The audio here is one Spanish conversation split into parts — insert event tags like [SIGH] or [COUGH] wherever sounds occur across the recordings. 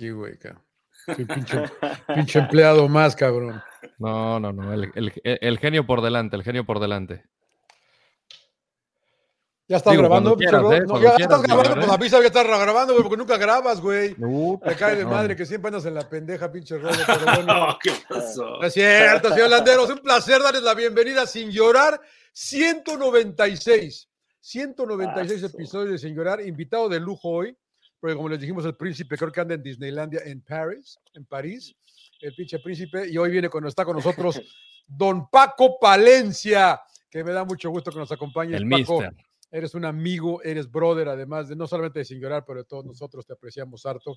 Aquí, güey, cabrón. Sí, pinche, pinche empleado más, cabrón. No, no, no. El, el- el genio por delante, el genio por delante. ¿Ya estás Digo, grabando? quieras, pinche ¿eh? No, ya quieras, estás grabando, pues ¿eh? avisa que estás grabando, güey, porque nunca grabas, güey. No, Me cae de no. madre que siempre andas en la pendeja, pinche rollo, pero bueno. [LAUGHS] ¿Qué pasó? No es cierto, señor Landeros. Un placer darles la bienvenida sin llorar. 196. 196 Paso. episodios de Sin Llorar. Invitado de lujo hoy, porque como les dijimos, el príncipe creo que anda en Disneylandia en París, en París. El pinche príncipe. Y hoy viene cuando está con nosotros [LAUGHS] don Paco Palencia, que me da mucho gusto que nos acompañe. El Paco, mister. eres un amigo, eres brother, además de no solamente de Sin Llorar, pero de todos nosotros te apreciamos harto.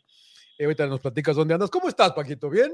Y ahorita nos platicas dónde andas. ¿Cómo estás, Paquito? ¿Bien?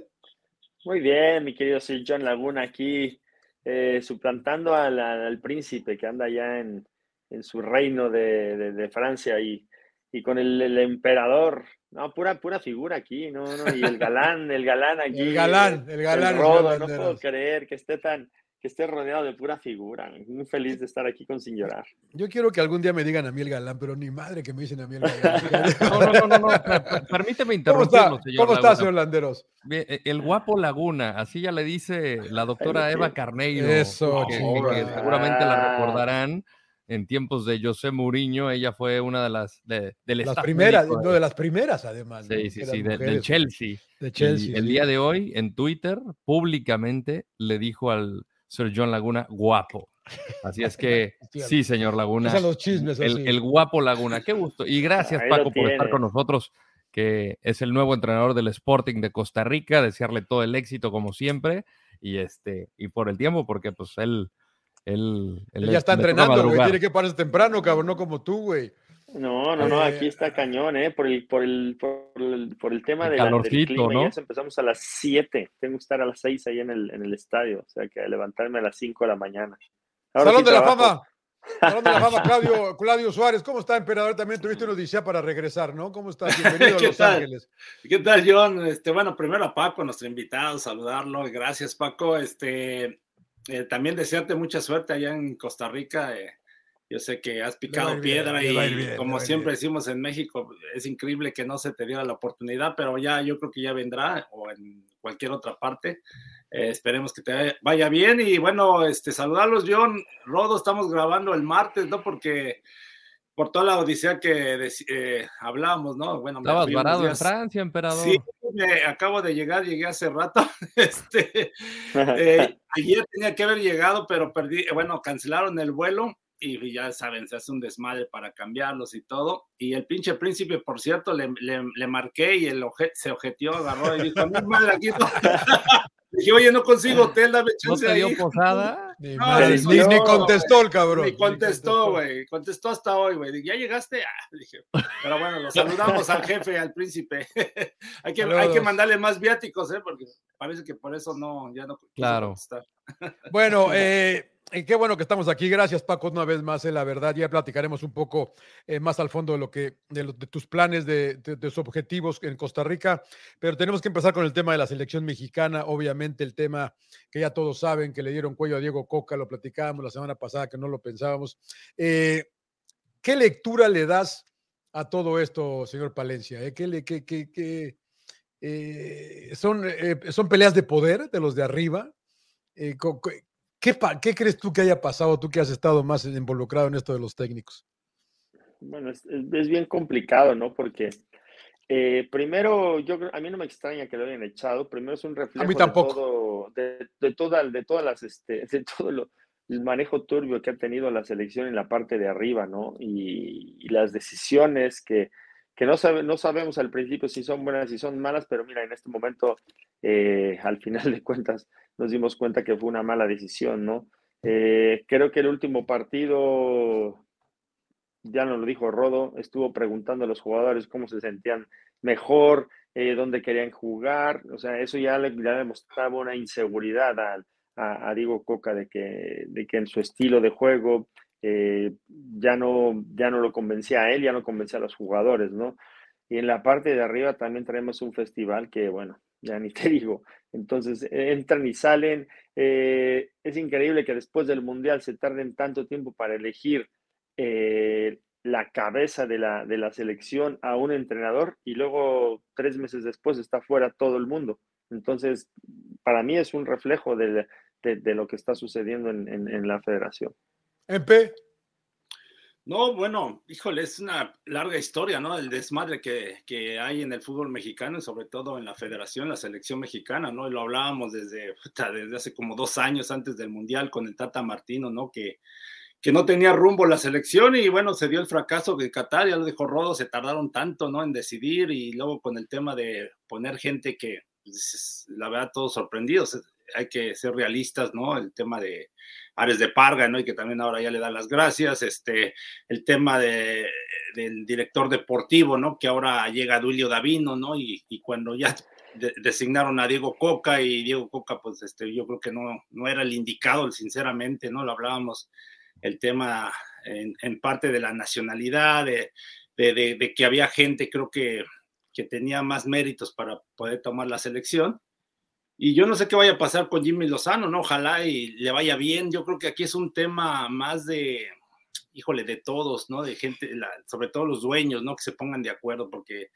Muy bien, mi querido Sir John Laguna, aquí eh, suplantando al, al- al príncipe que anda allá en, en su reino de, de- de Francia y, y con el, el emperador. No, pura, pura figura aquí, no, no, y el galán, el galán [LAUGHS] aquí. El galán, el galán, señor rodo, no puedo creer que esté tan, que esté rodeado de pura figura. Muy feliz de estar aquí con Sin Llorar. Yo quiero que algún día me digan a mí el galán, pero ni madre que me dicen a mí el galán. [LAUGHS] No, no, no, no, no. per- per- Permíteme ¿Cómo está, interrumpirlo, señor. ¿Cómo está, señor Landeros? Eh, El guapo Laguna, así ya le dice la doctora Eva. Carneiro. Eso, que, que seguramente la Ah. recordarán en tiempos de José Mourinho. Ella fue una de las de, del Las primeras, médico no, de las primeras, además. ¿no? Sí, sí, De sí, del Chelsea. De Chelsea. Y el sí. día de hoy, en Twitter, públicamente le dijo al Sir John Laguna guapo. Así es que [LAUGHS] sí, señor Laguna. Los chismes El, el guapo Laguna. Qué gusto. Y gracias, Ahí Paco, por estar con nosotros, que es el nuevo entrenador del Sporting de Costa Rica. Desearle todo el éxito, como siempre. Y este, y por el tiempo, porque pues él. Él, él ya está entrenando, güey. Tiene que pararse temprano, cabrón, no como tú, güey. No, no, no, Eh, aquí está cañón, ¿eh? Por el, por el, por el, por el tema El de la- del calorcito, clima. ¿no? Ya se empezamos a las 7. Tengo que estar a las 6 ahí en el, en el estadio. O sea, que levantarme a las 5 de la mañana. Ahora Salón sí de la fama. Salón de la fama, [LAUGHS] Claudio, Claudio Suárez. ¿Cómo está, emperador? También tuviste una odisea para regresar, ¿no? ¿Cómo estás? Bienvenido [LAUGHS] a ¿Qué Los tal? Ángeles. ¿Qué tal, John? Este, bueno, primero a Paco, nuestro invitado, saludarlo. Gracias, Paco. Este, eh, también desearte mucha suerte allá en Costa Rica. eh, yo sé que has picado bien, piedra y bien, como siempre bien. decimos en México, es increíble que no se te diera la oportunidad, pero ya yo creo que ya vendrá o en cualquier otra parte. Eh, esperemos que te vaya- vaya bien y bueno, este, saludarlos, John. Rodo, estamos grabando el martes, ¿no? Porque por toda la odisea que eh, hablábamos, ¿no? Bueno, me Estabas unos varado en días- Francia, emperador. Sí, me acabo de llegar, llegué hace rato. [LAUGHS] Este, [LAUGHS] eh, ayer tenía que haber llegado, pero perdí, eh, bueno, cancelaron el vuelo y ya saben, se hace un desmadre para cambiarlos y todo. Y el pinche príncipe, por cierto, le, le- le marqué y el oje- se ojeteó, agarró y dijo, "Mi madre, aquí no". [LAUGHS] Dije, oye, no consigo hotel, dame ¿No chance te dio ahí". posada? [LAUGHS] Ni, No, no, contestó el cabrón. Ni contestó, güey. Contestó hasta hoy, güey. Dije, ¿Ya llegaste? Ah, dije, pero bueno, lo saludamos al jefe, al príncipe. [LAUGHS] hay, que, hay que mandarle más viáticos, ¿eh? Porque parece que por eso no, ya no Claro. contestar. Bueno, [LAUGHS] eh, qué bueno que estamos aquí. Gracias, Paco, una vez más, eh, la verdad. Ya platicaremos un poco eh, más al fondo de lo que, de, tus planes, de, tus objetivos en Costa Rica. Pero tenemos que empezar con el tema de la selección mexicana. Obviamente, el tema que ya todos saben, que le dieron cuello a Diego Coca, lo platicábamos la semana pasada, que no lo pensábamos. Eh, ¿Qué lectura le das a todo esto, señor Palencia? ¿Qué le, qué- qué- qué, son, ¿Son peleas de poder de los de arriba? ¿Qué, pa- ¿Qué crees tú que haya pasado, tú que has estado más involucrado en esto de los técnicos? Bueno, es, es- bien complicado, ¿no? Porque eh, primero, yo a mí no me extraña que lo hayan echado. Primero es un reflejo de tampoco. todo, de, de toda, de todas las, este, de todo lo- el manejo turbio que ha tenido la selección en la parte de arriba, ¿no? Y, y las decisiones que, que no, sabe- no sabemos al principio si son buenas, si son malas, pero mira, en este momento, eh, al final de cuentas, nos dimos cuenta que fue una mala decisión, ¿no? Eh, creo que el último partido ya nos lo dijo Rodo, estuvo preguntando a los jugadores cómo se sentían mejor, eh, dónde querían jugar, o sea, eso ya le, ya demostraba una inseguridad a, a, Diego Coca de que, de que en su estilo de juego eh, ya, no, ya no lo convencía a él, ya no convencía a los jugadores, ¿no? Y en la parte de arriba también tenemos un festival que, bueno, ya ni [LAUGHS] te digo. Entonces, entran y salen. Eh, es increíble que después del Mundial se tarden tanto tiempo para elegir eh, la cabeza de la, de la selección a un entrenador y luego tres meses después está fuera todo el mundo. Entonces, para mí es un reflejo de, de, lo que está sucediendo en, en, la federación. No, bueno, híjole, es una larga historia, ¿no? El desmadre que, que, hay en el fútbol mexicano y sobre todo en la federación, la selección mexicana, ¿no? Y lo hablábamos desde, desde hace como dos años antes del Mundial con el Tata Martino, ¿no? Que, que no tenía rumbo la selección y bueno, se dio el fracaso de Qatar, ya lo dijo Rodo, se tardaron tanto, ¿no? En decidir y luego con el tema de poner gente que, pues, la verdad, todos sorprendidos, hay que ser realistas, ¿no? El tema de Ares de Parga, ¿no? Y que también ahora ya le da las gracias, este, el tema de, del director deportivo, ¿no? Que ahora llega Duilio Davino, ¿no? Y, y cuando ya designaron a Diego Coca y Diego Coca, pues este, yo creo que no, no era el indicado, sinceramente, ¿no? Lo hablábamos el tema en, parte de la nacionalidad, de, que había gente, creo que, que tenía más méritos para poder tomar la selección. Y yo no sé qué vaya a pasar con Jimmy Lozano, ¿no? Ojalá y le vaya bien. Yo creo que aquí es un tema más de, híjole, de todos, ¿no? De gente, sobre todo los dueños, ¿no? Que se pongan de acuerdo, porque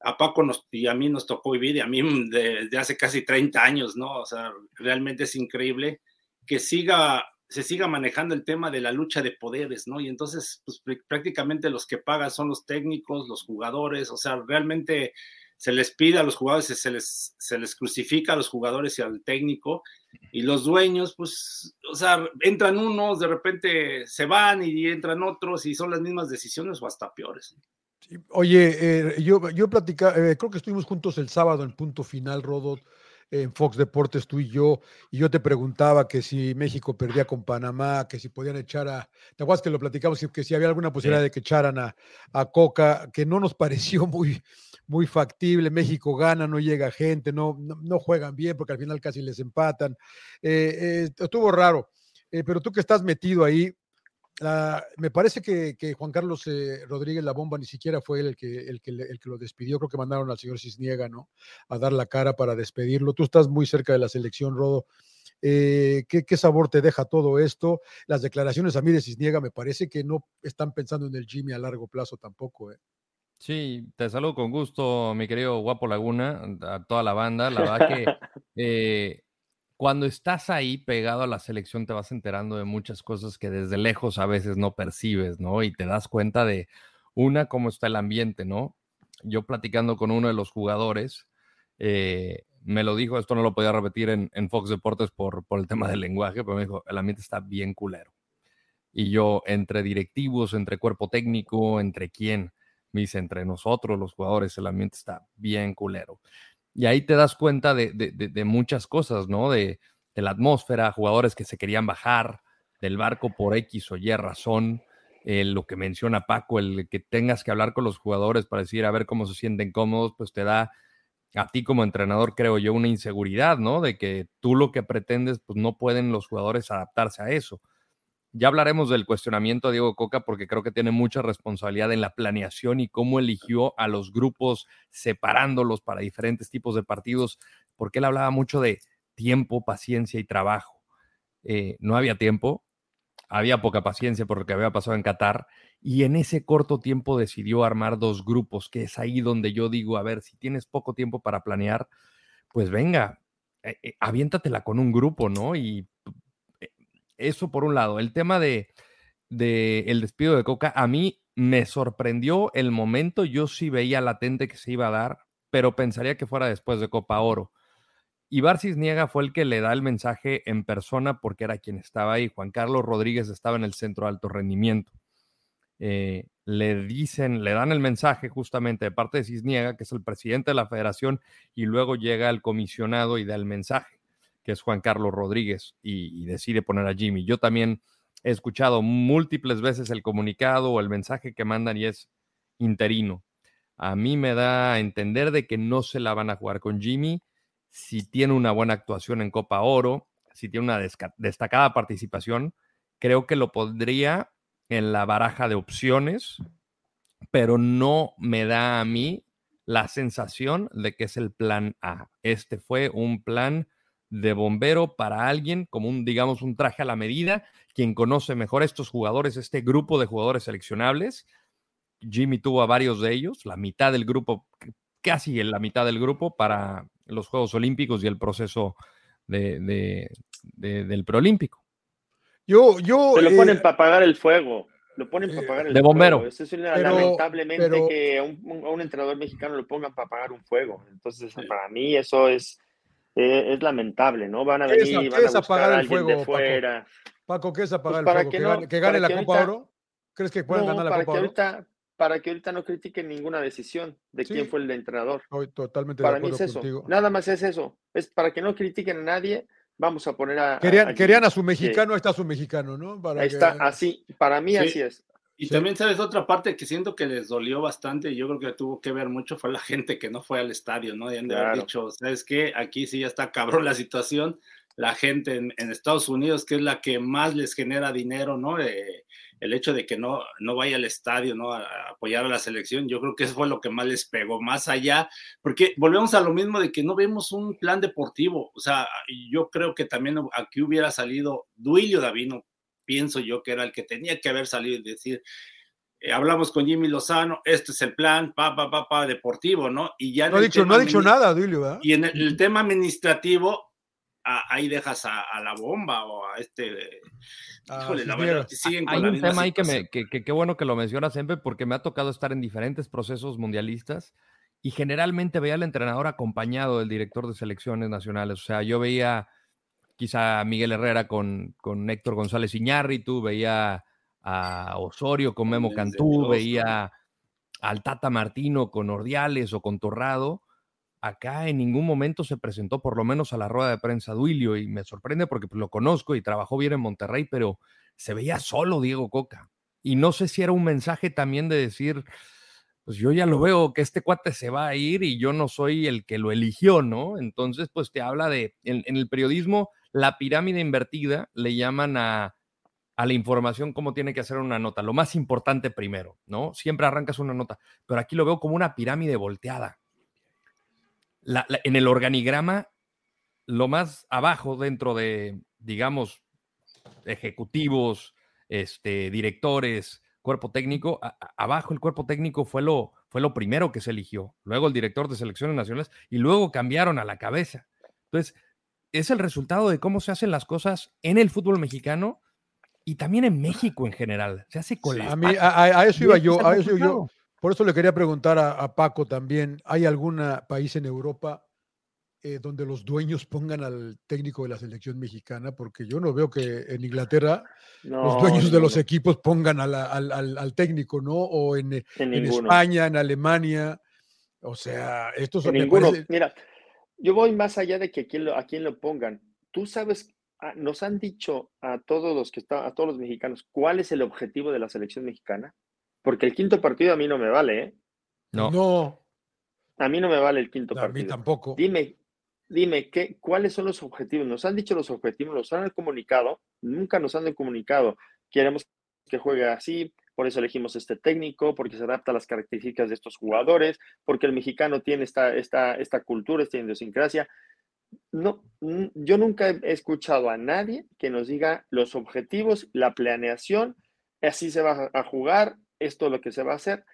a Paco nos, y a mí nos tocó vivir, y a mí desde hace casi 30 años, ¿no? O sea, realmente es increíble que siga se siga manejando el tema de la lucha de poderes, ¿no? Y entonces, pues prácticamente los que pagan son los técnicos, los jugadores, o sea, realmente se les pide a los jugadores, se les, se les crucifica a los jugadores y al técnico, y los dueños, pues, o sea, entran unos, de repente se van y entran otros, y son las mismas decisiones o hasta peores. Oye, eh, yo, yo platicaba, eh, creo que estuvimos juntos el sábado en punto final, Rodot en Fox Deportes, tú y yo, y yo te preguntaba que si México perdía con Panamá, que si podían echar a, ¿te acuerdas que lo platicamos? Que si había alguna posibilidad de que echaran a, a, Coca, que no nos pareció muy, muy factible, México gana, no llega gente, no, no, juegan bien porque al final casi les empatan. Eh, eh, estuvo raro, eh, pero tú que estás metido ahí, Me parece que, Juan Carlos eh, Rodríguez La Bomba ni siquiera fue el que, el, que, el que lo despidió. Creo que mandaron al señor Cisniega, ¿no? A dar la cara para despedirlo. Tú estás muy cerca de la selección, Rodo. Eh, ¿qué, sabor te deja todo esto? Las declaraciones a mí de Cisniega me parece que no están pensando en el Jimmy a largo plazo tampoco. ¿eh? Sí, te saludo con gusto, mi querido Guapo Laguna, a toda la banda. La verdad que [LAUGHS] eh, cuando estás ahí pegado a la selección te vas enterando de muchas cosas que desde lejos a veces no percibes, ¿no? Y te das cuenta de, una, cómo está el ambiente, ¿no? Yo platicando con uno de los jugadores, eh, me lo dijo, esto no lo podía repetir en, Fox Deportes por, por el tema del lenguaje, pero me dijo, el ambiente está bien culero. Y yo, entre directivos, entre cuerpo técnico, entre quién, me dice, entre nosotros, los jugadores, el ambiente está bien culero. Y ahí te das cuenta de, muchas cosas, ¿no? De, la atmósfera, jugadores que se querían bajar del barco por X o Y razón. Eh, lo que menciona Paco, el que tengas que hablar con los jugadores para decir a ver cómo se sienten cómodos, pues te da a ti como entrenador, creo yo, una inseguridad, ¿no? De que tú lo que pretendes, pues no pueden los jugadores adaptarse a eso. Ya hablaremos del cuestionamiento a Diego Coca porque creo que tiene mucha responsabilidad en la planeación y cómo eligió a los grupos separándolos para diferentes tipos de partidos, porque él hablaba mucho de tiempo, paciencia y trabajo. Eh, no había tiempo, había poca paciencia por lo que había pasado en Qatar y en ese corto tiempo decidió armar dos grupos, que es ahí donde yo digo, a ver, si tienes poco tiempo para planear, pues venga, eh, eh, aviéntatela con un grupo, ¿no? Y eso por un lado. El tema de, el despido de Coca, a mí me sorprendió el momento. Yo sí veía latente que se iba a dar, pero pensaría que fuera después de Copa Oro. Y Barcis Niega fue el que le da el mensaje en persona porque era quien estaba ahí. Juan Carlos Rodríguez estaba en el centro de alto rendimiento. Eh, le dicen, le dan el mensaje justamente de parte de Cisniega, que es el presidente de la federación, y luego llega el comisionado y da el mensaje que es Juan Carlos Rodríguez, y, decide poner a Jimmy. Yo también he escuchado múltiples veces el comunicado o el mensaje que mandan y es interino. A mí me da a entender de que no se la van a jugar con Jimmy. Si tiene una buena actuación en Copa Oro, si tiene una destacada participación, creo que lo pondría en la baraja de opciones, pero no me da a mí la sensación de que es el plan A. Este fue un plan de bombero para alguien como un, digamos, un traje a la medida, quien conoce mejor a estos jugadores, este grupo de jugadores seleccionables. Jimmy tuvo a varios de ellos, la mitad del grupo, casi en la mitad del grupo para los Juegos Olímpicos y el proceso de, del preolímpico. Yo, yo. Se lo ponen eh, para apagar el fuego. Lo ponen para apagar el de bombero. Eso es lamentablemente que a un, entrenador mexicano lo pongan para apagar un fuego. Entonces, para mí eso es, eh, es lamentable, ¿no? Van a venir, y van a buscar a alguien de fuera. Paco, ¿qué es apagar pues el fuego? ¿Que, gane, la Copa Oro? ¿Crees que puedan ganar la Copa Oro? Ahorita, para que ahorita no critiquen ninguna decisión de quién fue el entrenador. Estoy totalmente para de acuerdo mí es contigo. eso. Nada más es eso. Es para que no critiquen a nadie vamos a poner a. Querían a, querían a su mexicano, ahí está su mexicano, ¿no? Para ahí está, así, para mí así es. Y también, ¿sabes? Otra parte que siento que les dolió bastante, y yo creo que tuvo que ver mucho, fue la gente que no fue al estadio, ¿no? Y han de haber dicho, ¿sabes qué? Aquí sí ya está cabrón la situación. La gente en, Estados Unidos, que es la que más les genera dinero, ¿no? Eh, el hecho de que no, no vaya al estadio, ¿no? A, apoyar a la selección, yo creo que eso fue lo que más les pegó, más allá, porque volvemos a lo mismo de que no vemos un plan deportivo, o sea, yo creo que también aquí hubiera salido Duilio Davino, pienso yo que era el que tenía que haber salido y decir, eh, hablamos con Jimmy Lozano, este es el plan, pa, pa, pa, pa, deportivo, ¿no? Y ya no ha dicho, no ha dicho nada, Duilio, ¿verdad? Y en el tema administrativo, ahí dejas a, la bomba o a este. Ah, híjole, la verdad, siguen Hay un tema ahí que, me, que, qué bueno que lo mencionas siempre porque me ha tocado estar en diferentes procesos mundialistas y generalmente veía al entrenador acompañado del director de selecciones nacionales. O sea, yo veía quizá Miguel Herrera con, con Héctor González Iñárritu, veía a Osorio con Memo Cantú, veía al Tata Martino con Ordiales o con Torrado acá en ningún momento se presentó por lo menos a la rueda de prensa Duilio y me sorprende porque pues, lo conozco y trabajó bien en Monterrey, pero se veía solo Diego Coca. Y no sé si era un mensaje también de decir, pues yo ya lo veo que este cuate se va a ir y yo no soy el que lo eligió, ¿no? Entonces, pues te habla de, en, el periodismo, la pirámide invertida le llaman a, la información cómo tiene que hacer una nota, lo más importante primero, ¿no? Siempre arrancas una nota, pero aquí lo veo como una pirámide volteada en el organigrama, lo más abajo dentro de, digamos, ejecutivos, este, directores, cuerpo técnico, abajo el cuerpo técnico fue lo, fue lo primero que se eligió, luego el director de selecciones nacionales y luego cambiaron a la cabeza. Entonces, es el resultado de cómo se hacen las cosas en el fútbol mexicano y también en México en general. Se hace con A, mí, a, eso iba yo, a eso yo. Por eso le quería preguntar a, Paco también, ¿hay algún país en Europa eh, donde los dueños pongan al técnico de la selección mexicana? Porque yo no veo que en Inglaterra los dueños de los equipos pongan al, técnico, ¿no? O en, España, en Alemania. O sea, esto es ninguno. Mira, yo voy más allá de que a quién lo, a quién lo pongan. Tú sabes, ah, nos han dicho a todos los que están, a todos los mexicanos, cuál es el objetivo de la selección mexicana. Porque el quinto partido a mí no me vale, ¿eh? No. No. A mí no me vale el quinto partido. A mí tampoco. Dime, dime, ¿qué, ¿cuáles son los objetivos? Nos han dicho los objetivos, los han comunicado, nunca nos han comunicado. Queremos que juegue así, por eso elegimos este técnico, porque se adapta a las características de estos jugadores, porque el mexicano tiene esta, esta, esta cultura, esta idiosincrasia. No, yo nunca he escuchado a nadie que nos diga los objetivos, la planeación, así se va a jugar, esto es lo que se va a hacer.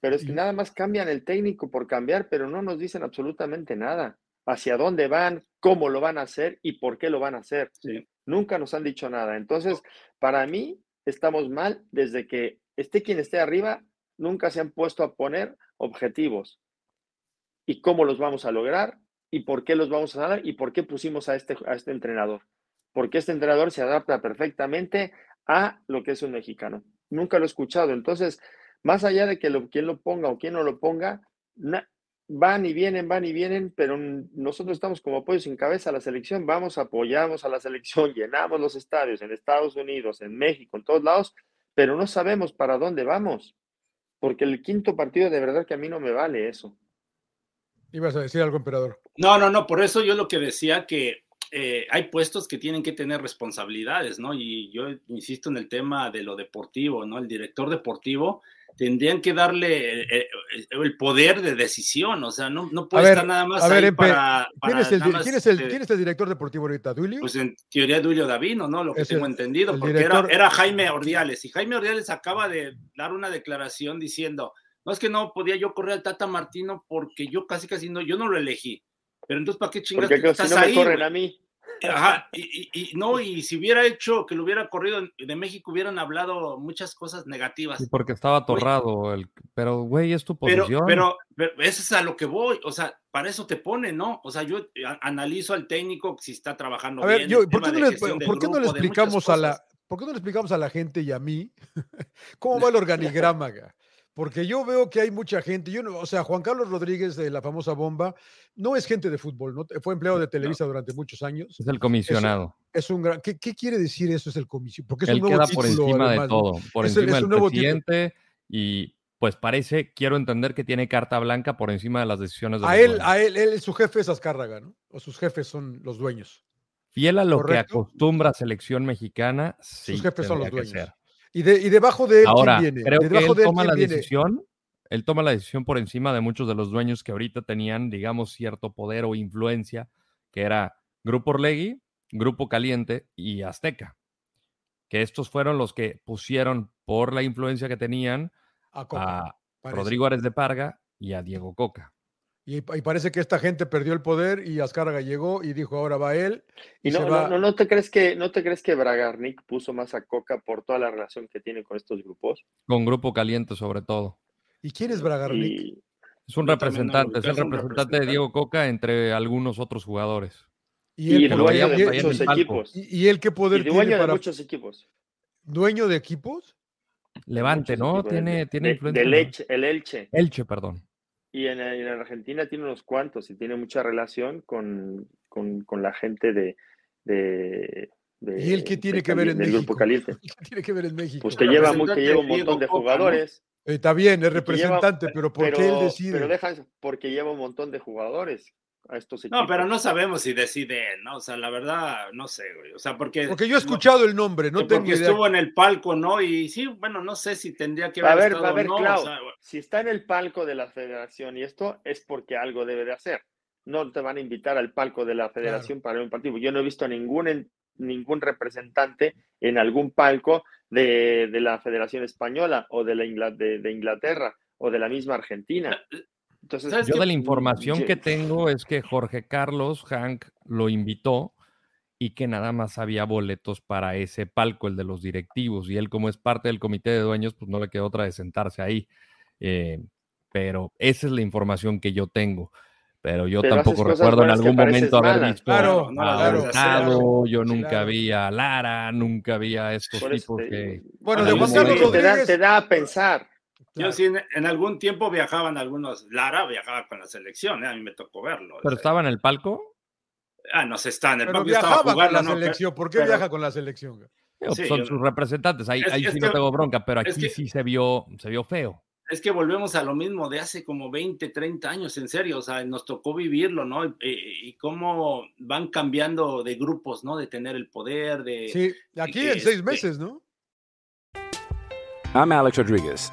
Pero es que nada más cambian el técnico por cambiar, pero no nos dicen absolutamente nada. Hacia dónde van, cómo lo van a hacer y por qué lo van a hacer. Nunca nos han dicho nada. Entonces, para mí, estamos mal desde que esté quien esté arriba, nunca se han puesto a poner objetivos. Y cómo los vamos a lograr y por qué los vamos a dar y por qué pusimos a este, a este entrenador. Porque este entrenador se adapta perfectamente a lo que es un mexicano nunca lo he escuchado. Entonces, más allá de que lo, quien lo ponga o quien no lo ponga, van y vienen, van y vienen, pero nosotros estamos como apoyo sin cabeza a la selección, vamos, apoyamos a la selección, [LAUGHS] llenamos los estadios en Estados Unidos, en México, en todos lados, pero no sabemos para dónde vamos, porque el quinto partido de verdad que a mí no me vale eso. Ibas a decir algo, emperador. No, no, no, por eso yo lo que decía que eh, hay puestos que tienen que tener responsabilidades, ¿no? Y yo insisto en el tema de lo deportivo, ¿no? El director deportivo tendrían que darle eh, eh, el poder de decisión, o sea, no, no puede estar nada más ahí para, ¿quién, es el, ¿quién, es el, ¿quién, es el, director deportivo ahorita? ¿Duilio? Pues en teoría Duilio Davino, ¿no? Lo que tengo entendido, porque era, era, Jaime Ordiales, y Jaime Ordiales acaba de dar una declaración diciendo, no es que no podía yo correr al Tata Martino porque yo casi casi no, yo no lo elegí, pero entonces ¿para qué chingas porque estás si no me corren a mí. Ajá, y, no, y si hubiera hecho que lo hubiera corrido de México, hubieran hablado muchas cosas negativas. porque estaba atorrado, el, pero güey, es tu posición. Pero, pero, eso es a lo que voy, o sea, para eso te pone, ¿no? O sea, yo analizo al técnico si está trabajando a ver, Yo, ¿por, qué no le, ¿por qué no le explicamos a la, ¿por qué no le explicamos a la gente y a mí [LAUGHS] cómo va el organigrama? [LAUGHS] Porque yo veo que hay mucha gente, yo o sea, Juan Carlos Rodríguez de la famosa bomba, no es gente de fútbol, ¿no? fue empleado de Televisa durante muchos años. Es el comisionado. Es, un gran, ¿qué, quiere decir eso? Es el comisionado. Porque es Él un nuevo queda por encima de todo, por encima del presidente y pues parece, quiero entender que tiene carta blanca por encima de las decisiones de A él, a él, él, su jefe es Azcárraga, ¿no? O sus jefes son los dueños. Fiel a lo que acostumbra selección mexicana, sí, sus jefes son los dueños. Y, debajo de él, Ahora, ¿quién viene? Creo que él toma la decisión. Él toma la decisión por encima de muchos de los dueños que ahorita tenían, digamos, cierto poder o influencia, que era Grupo Orlegui, Grupo Caliente y Azteca. Que estos fueron los que pusieron por la influencia que tenían a, Rodrigo Ares de Parga y a Diego Coca. Y, parece que esta gente perdió el poder y Azcárraga llegó y dijo, ahora va él. Y, no, no, no, te crees que, ¿no te crees que Bragarnik puso más a Coca por toda la relación que tiene con estos grupos? Con Grupo Caliente sobre todo. ¿Y quién es Bragarnik? Es un representante, es el representante, de Diego Coca entre algunos otros jugadores. Y, él, dueño de muchos equipos. ¿Y, él qué poder tiene dueño de muchos equipos. ¿Dueño de equipos? Levante, ¿no? Tiene, tiene influencia. Del Elche, el Elche. Elche, perdón. Y en, Argentina tiene unos cuantos y tiene mucha relación con, con, la gente de, de, ¿Y él qué tiene que ver en México? Grupo Caliente. [LAUGHS] ¿Qué tiene que ver en México? Pues que lleva, que lleva un montón de jugadores. Está bien, es representante, pero ¿por qué él decide? Pero deja eso, porque lleva un montón de jugadores a estos equipos. No, pero no sabemos si decide él, ¿no? O sea, la verdad, no sé, güey. O sea, porque. Porque yo he escuchado el nombre, no tengo Porque estuvo en el palco, ¿no? Y sí, bueno, no sé si tendría que haber. A ver, estado, a ver, no, si está en el palco de la federación y esto es porque algo debe de hacer. No te van a invitar al palco de la federación para un partido. Yo no he visto a ningún, ningún representante en algún palco de, de la Federación Española o de, la de Inglaterra o de la misma Argentina. Entonces, yo de la información que tengo es que Jorge Carlos Hank lo invitó y que nada más había boletos para ese palco, el de los directivos, y él como es parte del comité de dueños, pues no le quedó otra de sentarse ahí. Eh, pero esa es la información que yo tengo. Pero yo tampoco recuerdo en algún momento haber visto claro, claro, yo nunca vi a Lara, nunca vi a estos tipos que... Bueno, de Juan Carlos te, da, te da a pensar. Yo sí, en, algún tiempo viajaban algunos. Lara viajaba con la selección, ¿eh? a mí me tocó verlo. ¿Pero estaba en el palco? Ah, no se está en el palco. Viajaba con la selección. ¿Por qué viaja con la selección? son sus representantes, ahí, ahí sí no tengo bronca, pero aquí sí se vio, se vio feo. Es que volvemos a lo mismo de hace como 20, 30 años, en serio, o sea, nos tocó vivirlo, ¿no? Y, y cómo van cambiando de grupos, ¿no? De tener el poder, de... Sí, aquí en seis meses, ¿no? I'm Alex Rodriguez.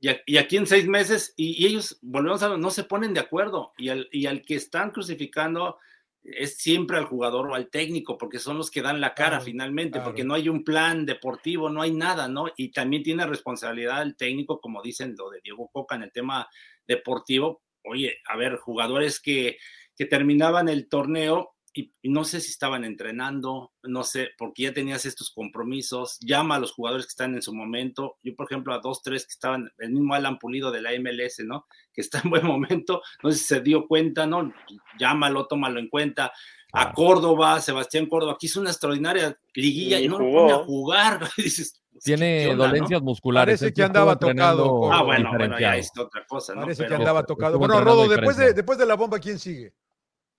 Y, y aquí en seis meses, y, y ellos, volvemos a ver, no se ponen de acuerdo. Y al, y al que están crucificando es siempre al jugador o al técnico, porque son los que dan la cara Claro, finalmente, claro. porque no hay un plan deportivo, no hay nada, ¿no? Y también tiene responsabilidad el técnico, como dicen lo de Diego Coca en el tema deportivo. Oye, a ver, jugadores que, que terminaban el torneo y, y no sé si estaban entrenando, no sé, porque ya tenías estos compromisos, llama a los jugadores que están en su momento. Yo, por ejemplo, a dos, tres que estaban, el mismo Alan Pulido de la MLS, ¿no? Que está en buen momento, no sé si se dio cuenta, ¿no? Llámalo, tómalo en cuenta. A Córdoba, Sebastián Córdoba, que hizo una extraordinaria liguilla y, Y no lo pone a jugar. [LAUGHS] Dices, Tiene dolencias musculares. Parece que andaba tocado, Ah, bueno, bueno, ya es otra cosa, ¿no? Parece que andaba tocado. Bueno, Rodo, después de, después de la bomba, ¿quién sigue?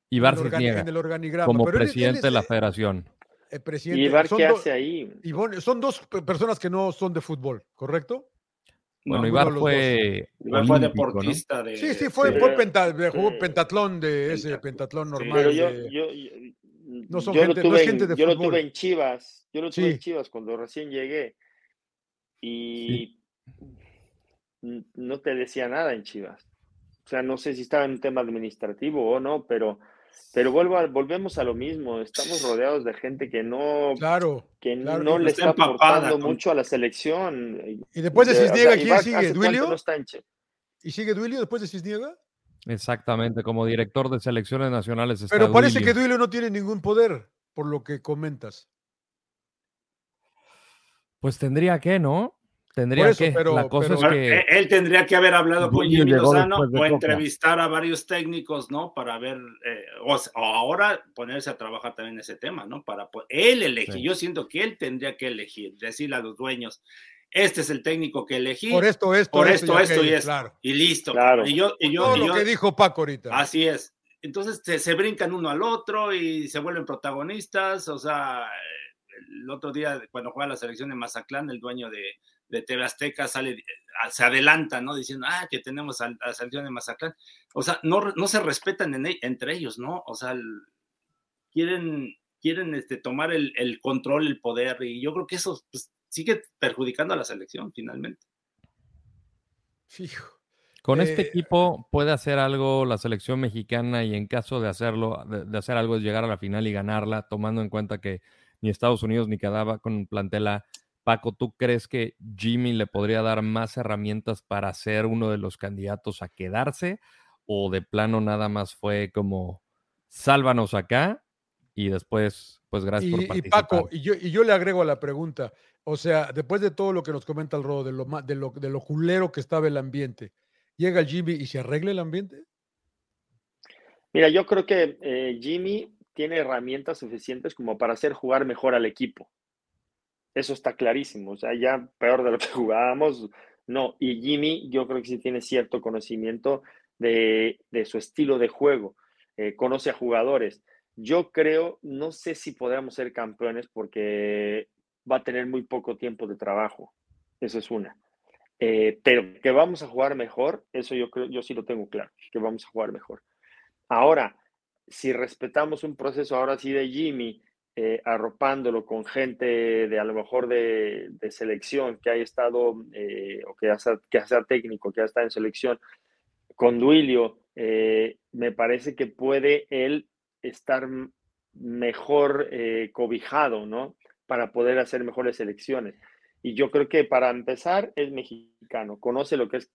Ibar el organigrama. como pero él- él presidente es, de la eh, federación. eh, presidente. ¿Y Ibar qué do- hace ahí? Ivonne, son dos pe- personas que no son de fútbol, ¿correcto? Bueno, ninguno Ibar fue. Ibar fue olímpico, ¿no? deportista de. Sí, sí, fue, sí. fue penta- jugó Sí. pentatlón de ese Penta- pentatlón normal. Pero yo, yo, yo, No son yo gente- lo no tuve, es gente de yo lo fútbol. tuve en Chivas, yo lo tuve Sí. en Chivas cuando recién llegué y no te decía nada en Chivas. O sea, no sé si estaba en un tema administrativo o no, pero, pero vuelvo a- volvemos a lo mismo. Estamos rodeados de gente que no, Claro. que claro, no y le está aportando con- mucho a la selección. Y después de Cisniega, ¿quién Ibar, sigue? ¿hace cuánto ¿Duilio? no ¿Y sigue Duilio después de Cisniega? Exactamente, como director de selecciones nacionales. está Pero parece Duilio. que Duilio no tiene ningún poder, por lo que comentas. Pues tendría que, ¿no? Tendría eso, que. pero- la cosa pero- es que. eh, él tendría que haber hablado con Jimmy Lozano o entrevistar a varios técnicos, ¿no? Para ver, eh, o, ahora ponerse a trabajar también ese tema, ¿no? Para él elegir. Sí. Yo siento que él tendría que elegir, decirle a los dueños, este es el técnico que elegí, Por esto, esto, por esto, y esto y esto. Claro. Y listo. Claro. Y yo, y yo, Todo y lo que dijo Paco ahorita. Así es. Entonces se, se brincan uno al otro y se vuelven protagonistas. O sea, el otro día cuando juega la selección de Mazatlán, el dueño de, de TV Azteca sale, eh, se adelanta, ¿no? Diciendo, ah, que tenemos a, a la selección de Mazatlán. O sea, no, no se respetan en e- entre ellos, ¿no? O sea, el- quieren, quieren este, tomar el, el control, el poder, y yo creo que eso pues, sigue perjudicando a la selección finalmente. Fijo. Con este Eh, equipo puede hacer algo la selección mexicana y en caso de hacerlo, de, de hacer algo es llegar a la final y ganarla, tomando en cuenta que ni Estados Unidos ni quedaba con un plantel A. Paco, ¿tú crees que Jimmy le podría dar más herramientas para ser uno de los candidatos a quedarse? ¿O de plano nada más fue como sálvanos acá y después, pues gracias por Y, y participar? Paco, y yo, y yo le agrego a la pregunta, o sea, después de todo lo que nos comenta el Rodo, de lo, de lo, de lo culero que estaba el ambiente, llega el Jimmy y se arregla el ambiente. Mira, yo creo que eh, Jimmy tiene herramientas suficientes como para hacer jugar mejor al equipo. Eso está clarísimo. O sea, ya peor de lo que [LAUGHS] jugábamos, no. Y Jimmy, yo creo que sí tiene cierto conocimiento de, de su estilo de juego. Eh, conoce a jugadores. Yo creo, no sé si podamos ser campeones porque va a tener muy poco tiempo de trabajo. Eso es una. Eh, pero que vamos a jugar mejor, eso yo creo, yo sí lo tengo claro, que vamos a jugar mejor. Ahora, si respetamos un proceso ahora sí de Jimmy, eh, arropándolo con gente de a lo mejor de, de selección que haya estado, eh, o que sea, que sea técnico, que ya está en selección, con Duilio, eh, me parece que puede él estar mejor eh, cobijado, ¿no? Para poder hacer mejores selecciones. Y yo creo que para empezar es mexicano, conoce lo que es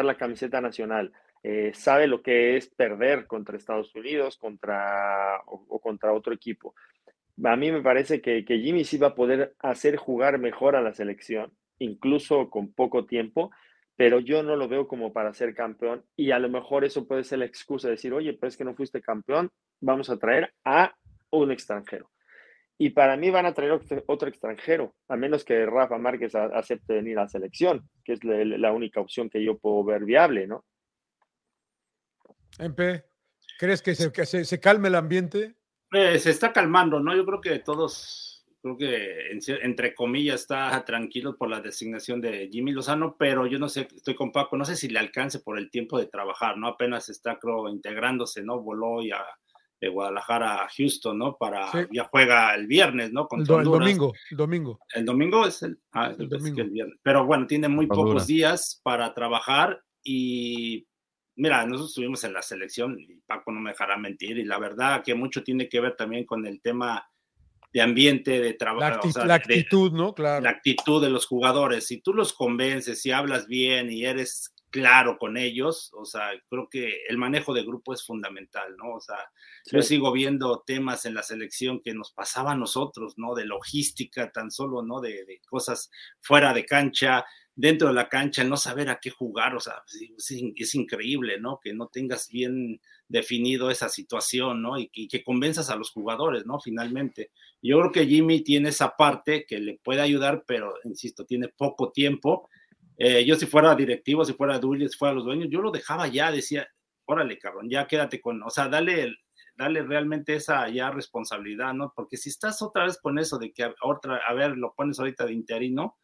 la camiseta nacional, eh, sabe lo que es perder contra Estados Unidos contra, o, contra otro equipo. A mí me parece que, que Jimmy sí va a poder hacer jugar mejor a la selección, incluso con poco tiempo, pero yo no lo veo como para ser campeón y a lo mejor eso puede ser la excusa de decir, oye, pero es que no fuiste campeón, vamos a traer a un extranjero. Y para mí van a traer otro- extranjero, a menos que Rafa Márquez acepte venir a la selección, que es la, la única opción que yo puedo ver viable, ¿no? MP, ¿crees que se, que se, se calme el ambiente? Eh, se está calmando, ¿no? Yo creo que todos creo que entre comillas está tranquilo por la designación de Jimmy Lozano, pero yo no sé, estoy con Paco, no sé si le alcance por el tiempo de trabajar, ¿no? Apenas está, creo, integrándose, ¿no? Voló ya de Guadalajara a Houston, ¿no? Para, ya juega el viernes, ¿no? el, domingo, el domingo. El domingo es el, ah, el, domingo. el viernes. Pero bueno, tiene muy pocos días para trabajar y mira, nosotros estuvimos en la selección y Paco no me dejará mentir y la verdad que mucho tiene que ver también con el tema de ambiente, de trabajo. La, actitud, ¿no? Claro. La actitud de los jugadores. Si tú los convences, si hablas bien y eres claro con ellos, o sea, creo que el manejo de grupo es fundamental, ¿no? O sea, yo sigo viendo temas en la selección que nos pasaba a nosotros, ¿no? De logística tan solo, ¿no? De, de cosas fuera de cancha, dentro de la cancha, no saber a qué jugar, o sea, es, increíble, ¿no? Que no tengas bien definido esa situación, ¿no? Y, que convenzas a los jugadores, ¿no? Finalmente. Yo creo que Jimmy tiene esa parte que le puede ayudar, pero, insisto, tiene poco tiempo. Eh, yo si fuera directivo, si fuera Dulles, si fuera los dueños, yo lo dejaba ya, decía, órale, cabrón, ya quédate con, o sea, dale, dale realmente esa ya responsabilidad, ¿no? Porque si estás otra vez con eso de que otra, a ver, lo pones ahorita de interino,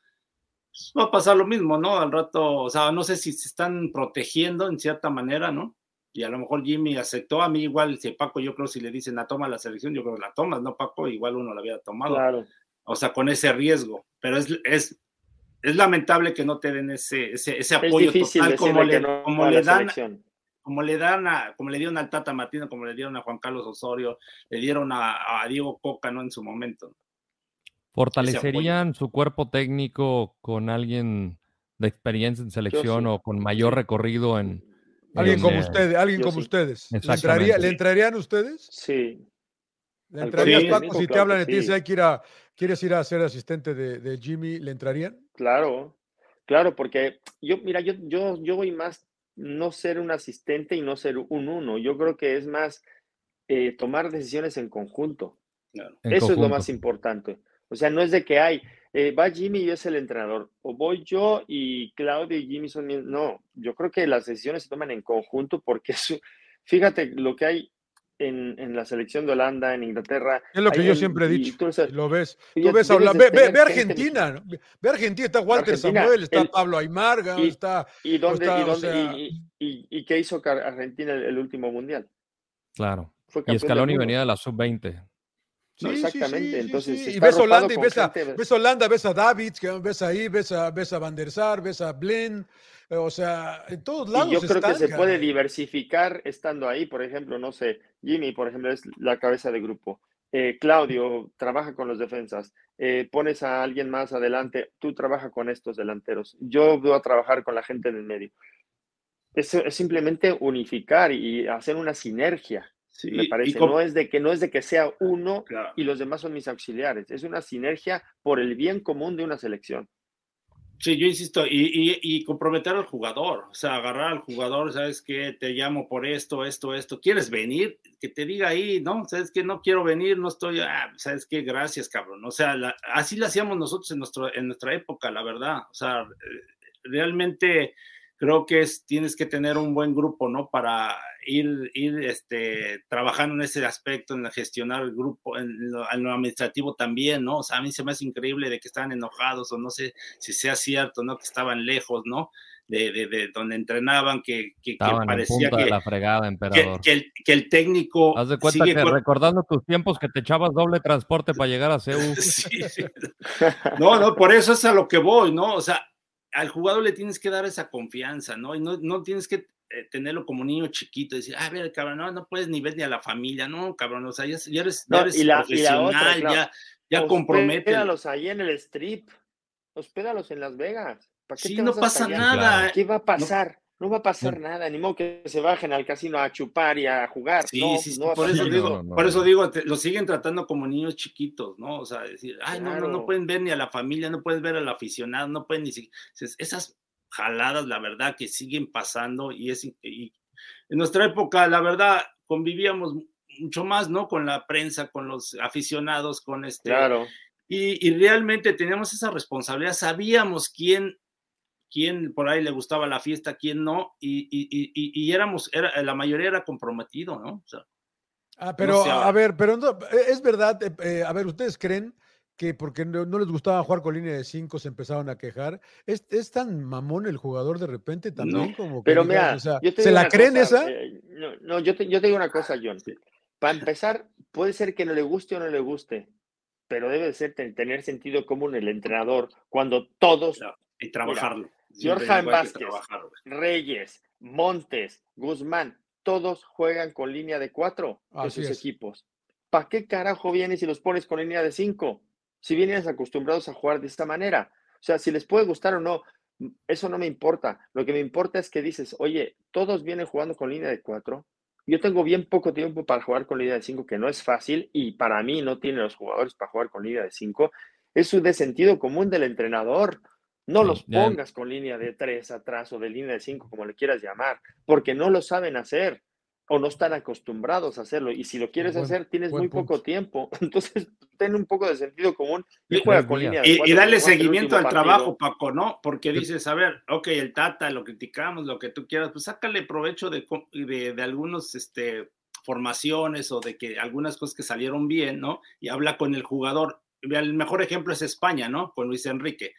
pues, va a pasar lo mismo, ¿no? Al rato, o sea, no sé si se están protegiendo en cierta manera, ¿no? Y a lo mejor Jimmy aceptó, a mí igual, si Paco, yo creo si le dicen a toma la selección, yo creo que la tomas, ¿no, Paco? Igual uno la había tomado. Claro. O sea, con ese riesgo, pero es, es, es lamentable que no te den ese, ese, ese apoyo total como le, como le dan. Como le dan a, como le dieron al Tata Martino, como le dieron a Juan Carlos Osorio, le dieron a, a Diego Coca, ¿no? En su momento. ¿Fortalecerían su cuerpo técnico con alguien de experiencia en selección o con mayor recorrido en... Alguien como ustedes, alguien como ustedes. ¿Le, entrarían ustedes? Sí. ¿Le entrarías, Paco, si te hablan de ti, si que ir a, quieres ir a ser asistente de, Jimmy, ¿le entrarían? Claro, claro, porque yo, mira, yo, yo, yo voy más no ser un asistente y no ser un uno. Yo creo que es más eh, tomar decisiones en conjunto. Eso es lo más importante. O sea, no es de que hay, eh, va Jimmy y yo es el entrenador, o voy yo y Claudio y Jimmy son. No, yo creo que las decisiones se toman en conjunto porque fíjate lo que hay en, en, la selección de Holanda, en Inglaterra. Es lo que yo siempre he dicho. Tú, lo ves. Tú ves, habla, ve, ve, Argentina. Ve Argentina. Está Walter Samuel, está Pablo Aymarga, está. ¿Y, dónde, y, dónde, y, y, qué hizo Argentina el, último mundial? Claro. y Scaloni venía de la sub-20. Sí, exactamente. Entonces, y ves Holanda y ves a, ves Holanda, ves a David, ves ahí, ves a, ves a Van der Sar, ves a Blen, eh, o sea, en todos lados. Y yo creo que se puede diversificar estando ahí, por ejemplo, no sé, Jimmy, por ejemplo, es la cabeza de grupo. Eh, Claudio trabaja con los defensas, eh, pones a alguien más adelante, tú trabajas con estos delanteros, yo voy a trabajar con la gente en el medio. Es, es simplemente unificar y hacer una sinergia me parece. No es de que no es de que sea uno y los demás son mis auxiliares. Es una sinergia por el bien común de una selección. Sí, yo insisto, y, comprometer al jugador, o sea, agarrar al jugador, sabes que te llamo por esto, esto, esto, ¿quieres venir? Que te diga ahí, no, sabes que no quiero venir, no estoy, ah, sabes que gracias, cabrón, o sea, así lo hacíamos nosotros en, nuestro, en nuestra época, la verdad, o sea, realmente creo que es, tienes que tener un buen grupo, ¿no? Para ir, ir este, trabajando en ese aspecto, en gestionar el grupo, en lo, administrativo también, ¿no? O sea, a mí se me hace increíble de que estaban enojados o no sé si sea cierto, ¿no? Que estaban lejos, ¿no? De, de, donde entrenaban, que, que, parecía que, la fregada, emperador. Que, el, que, el, técnico. Haz de cuenta que recordando tus tiempos que te echabas doble transporte para llegar a [LAUGHS] Seúl. sí, sí. No, no, por eso es a lo que voy, ¿no? O sea, al jugador le tienes que dar esa confianza, ¿no? Y no, no tienes que eh, tenerlo como niño chiquito, decir, a ver, cabrón, no, no puedes ni ver ni a la familia, no, cabrón, o sea, ya, eres, profesional, ya, ya compromete. Hospédalos ahí en el strip, hospédalos en Las Vegas. ¿Para qué sí, no pasa nada. ¿Qué va a pasar? No va a pasar nada, ni modo que se bajen al casino a chupar y a jugar. Sí, sí, por, eso digo, por eso digo, lo siguen tratando como niños chiquitos, ¿no? O sea, decir, ay, no, no, no pueden ver ni a la familia, no pueden ver al aficionado, no pueden ni siquiera. Esas jaladas, la verdad, que siguen pasando y es. Y en nuestra época, la verdad, convivíamos mucho más, ¿no? Con la prensa, con los aficionados, con este. Claro. Y, y realmente teníamos esa responsabilidad, sabíamos quién quién por ahí le gustaba la fiesta, quién no, y, y, y, éramos, era, la mayoría era comprometido, ¿no? ah, pero a ver, pero es verdad, eh, eh, a ver, ¿ustedes creen que porque no, no les gustaba jugar con línea de 5 se empezaron a quejar. ¿Es, es tan mamón el jugador de repente también como que Pero mira, o sea, yo te ¿se la creen cosa, esa? eh, no, no, yo te, yo te digo una cosa, John. Para empezar, puede ser que no le guste o no le guste, pero debe de ser ten- tener sentido común el entrenador cuando todos. Y trabajarlo. Mira, Que Vázquez. Reyes, Montes, Guzmán, todos juegan con línea de cuatro Así sus es. equipos. ¿Para qué carajo vienes y los pones con línea de cinco? Si vienes acostumbrados a jugar de esta manera. O sea, si les puede gustar o no, eso no me importa. Lo que me importa es que dices, oye, todos vienen jugando con línea de cuatro. Yo tengo bien poco tiempo para jugar con línea de cinco, que no es fácil, y para mí no tienen los jugadores para jugar con línea de cinco. Es un de sentido común del entrenador. No Sí, los ya- pongas con línea de tres atrás o de línea de cinco, como le quieras llamar, porque no lo saben hacer o no están acostumbrados a hacerlo. Y si lo quieres Buen- hacer, tienes muy punto. poco tiempo. [LAUGHS] Entonces, ten un poco de sentido común y juega con línea de Y, y cuatro, darle seguimiento al partido. trabajo, Paco, ¿no? Porque dices, a ver, ok, el Tata, lo criticamos, lo que tú quieras, pues sácale provecho de, de, de algunos, este, formaciones o de que algunas cosas que salieron bien, ¿no? Y habla con el jugador. El mejor ejemplo es España, ¿no? Con Luis Enrique.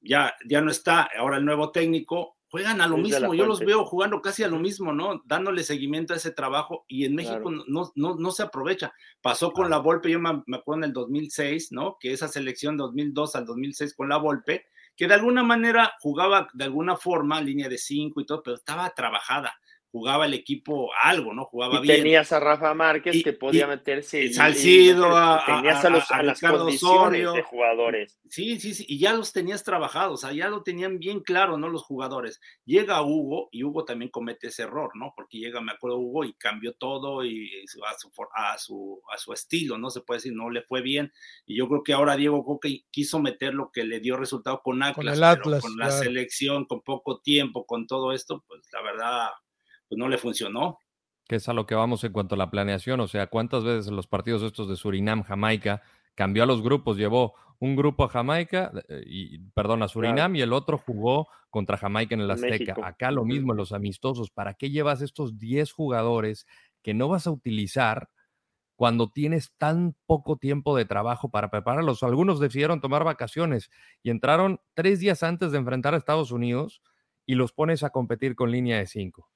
Ya, ya no está, ahora el nuevo técnico, juegan a lo Luis mismo, yo los veo jugando casi a lo mismo, ¿no? Dándole seguimiento a ese trabajo y en México Claro. no, no, no se aprovecha. Pasó con la Volpe, yo me, me acuerdo en el 2006, ¿no? Que esa selección 2002 al 2006 con la Volpe, que de alguna manera jugaba de alguna forma, línea de cinco y todo, pero estaba trabajada, jugaba el equipo algo, ¿no? Jugaba Y bien. tenías a Rafa Márquez Y- que podía y- meterse. y- y Salcido, tenías a- a, los, a- las Ricardo condiciones Osorio. de jugadores. Sí, sí, sí, y ya los tenías trabajados, o sea, ya lo tenían bien claro, ¿no? Los jugadores. Llega Hugo y Hugo también comete ese error, ¿no? Porque llega, me acuerdo, Hugo y cambió todo y a su, a su, a su estilo, ¿no? Se puede decir, no le fue bien. Y yo creo que ahora Diego Coca quiso meter lo que le dio resultado con Atlas, el pero con la claro. selección, con poco tiempo, con todo esto, pues la verdad, pues no le funcionó. que es a lo que vamos en cuanto a la planeación. O sea, ¿cuántas veces en los partidos estos de Surinam, Jamaica, cambió a los grupos? Llevó un grupo a Jamaica, eh, y, perdón, a Surinam y el otro jugó contra Jamaica en el Azteca. México. Acá lo mismo en los amistosos. ¿Para qué llevas estos 10 jugadores que no vas a utilizar cuando tienes tan poco tiempo de trabajo para prepararlos? Algunos decidieron tomar vacaciones y entraron tres días antes de enfrentar a Estados Unidos y los pones a competir con línea de cinco.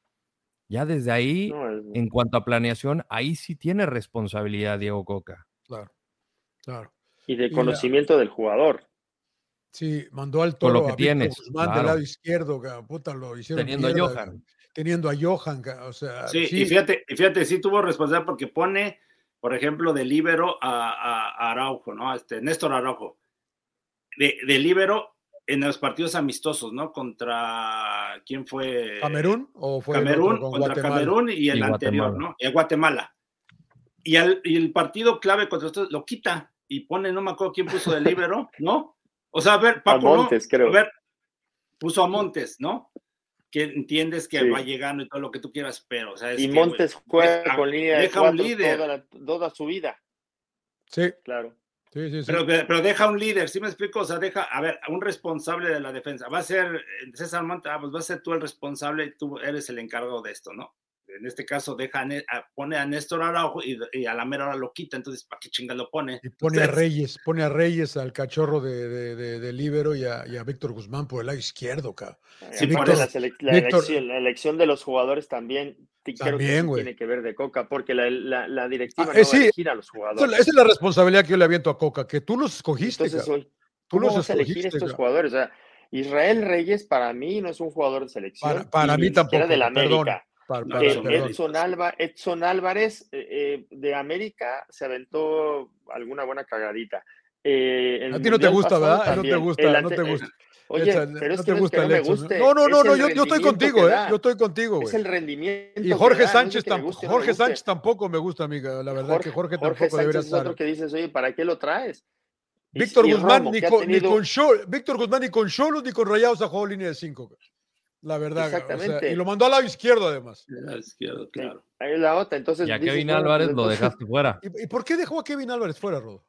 Ya desde ahí, No, es- en cuanto a planeación, ahí sí tiene responsabilidad Diego Coca. Claro, claro. y de y la- conocimiento del jugador. Sí, mandó al Con lo toro que a tienes, Guzmán del claro. lado izquierdo, ca, puta, lo hicieron Teniendo a Johan. Teniendo a Johan, o sea, Sí, sí, y fíjate, y fíjate, sí tuvo responsabilidad porque pone, por ejemplo, de líbero a, a- a Araujo, ¿no? Este, Néstor Araujo. De, de líbero en los partidos amistosos, ¿no? Contra, ¿quién fue? ¿Camerún o fue Camerún, otro con contra Guatemala? Camerún y el Y anterior, Guatemala. ¿no? Y a Guatemala. Y, al- y el partido clave contra estos lo quita y pone, no me acuerdo quién puso de líbero, [LAUGHS] ¿no? O sea, a ver, Paco, ¿no? Montes, creo. A ver, puso a Montes, ¿no? Que entiendes que Sí. va llegando y todo lo que tú quieras, pero, o sea, es Y que, Montes juega deja- con línea de deja un líder. toda, la- toda su vida. Sí, Claro. Pero, pero deja un líder, ¿sí me explico? O sea, deja, a ver, un responsable de la defensa. Va a ser eh, César Montes, ah, pues va a ser tú el responsable y tú eres el encargado de esto, ¿no? En este caso, deja, a Ne- a- pone a Néstor Araujo y, y a la mera hora lo quita, entonces, ¿para qué chinga lo pone? Y pone a Reyes, pone a Reyes al cachorro de, de, de, de Líbero y a, y a Víctor Guzmán por el lado izquierdo, cabrón. Sí, Víctor- la, selec- la Víctor- elección, la elección de los jugadores también, que También, güey. tiene que ver de Coca, porque la, la, la directiva Ah, no eh, va a elegir a los jugadores. esa es la responsabilidad que yo le aviento a Coca, que tú los escogiste, Entonces, hoy, Tú ¿cómo los vas a elegir escogiste, estos cabrón. jugadores? O sea, Israel Reyes para mí no es un jugador de selección. Para, mí tampoco, de la perdón. Para- para- Eh. Edson, Alba, Edson Álvarez eh, eh, de América se aventó alguna buena cagadita. Eh, A ti no te gusta, ¿verdad? No te gusta, no te gusta. Oye, pero es no que te es gusta no el me guste. No, no, es no, no, yo, yo estoy contigo, ¿eh? Yo estoy contigo, Es el rendimiento. Y Jorge da, es Sánchez guste Jorge. Sánchez tampoco me gusta, amiga. La verdad que Jorge, Jorge tampoco debería Sánchez es estar. otro que dices, oye, ¿para qué lo traes? Víctor Guzmán Romo, ni con, ni tenido- con Chol- Víctor Guzmán ni con Cholos ni con Rayados ha jugado línea de 5. La verdad. o sea, Exactamente. y lo mandó al lado izquierdo además. de la izquierda, claro. Ahí es la otra. Entonces, Y a dices, Kevin bueno, Álvarez lo dejaste fuera. [LAUGHS] ¿Y, y por qué dejó a Kevin Álvarez fuera, Rodo?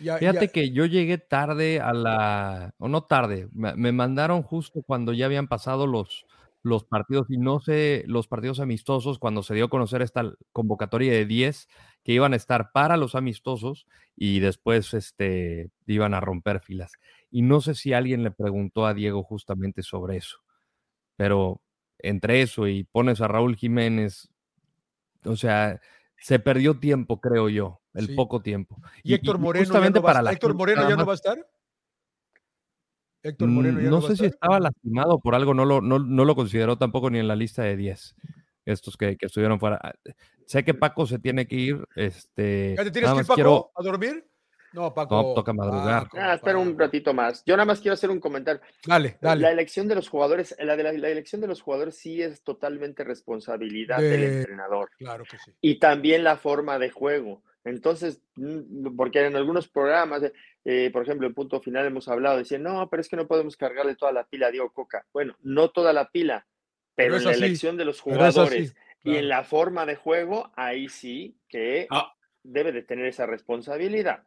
Ya- Fíjate ya- que yo llegué tarde a la, o no tarde, me, me mandaron justo cuando ya habían pasado los, los partidos y no sé, los partidos amistosos, cuando se dio a conocer esta convocatoria de 10 que iban a estar para los amistosos y después este, iban a romper filas. Y no sé si alguien le preguntó a Diego justamente sobre eso, pero entre eso y pones a Raúl Jiménez, o sea, se perdió tiempo, creo yo, el poco tiempo. ¿Y, Héctor Moreno, justamente para la Héctor Moreno ya no va a estar? Héctor Moreno ya no, no sé si estaba lastimado por algo, no lo, no, no lo consideró tampoco ni en la lista de 10 estos que, que, estuvieron fuera. Sé que Paco se tiene que ir. Este, ¿Ya te tienes que ir, Paco, a dormir? No, Paco. No, toca madrugar. Ah, espera un ratito más. Yo nada más quiero hacer un comentario. Dale, dale. La elección de los jugadores, la, de la, elección de los jugadores sí es totalmente responsabilidad del entrenador. Claro que sí. Y también la forma de juego. Entonces, mm, porque en algunos programas, eh, por ejemplo, en punto final hemos hablado, decían, no, pero es que no podemos cargarle toda la pila a Diego Coca. Bueno, no toda la pila, pero, en la elección de los jugadores y en la forma de juego, ahí sí que ah. debe de tener esa responsabilidad.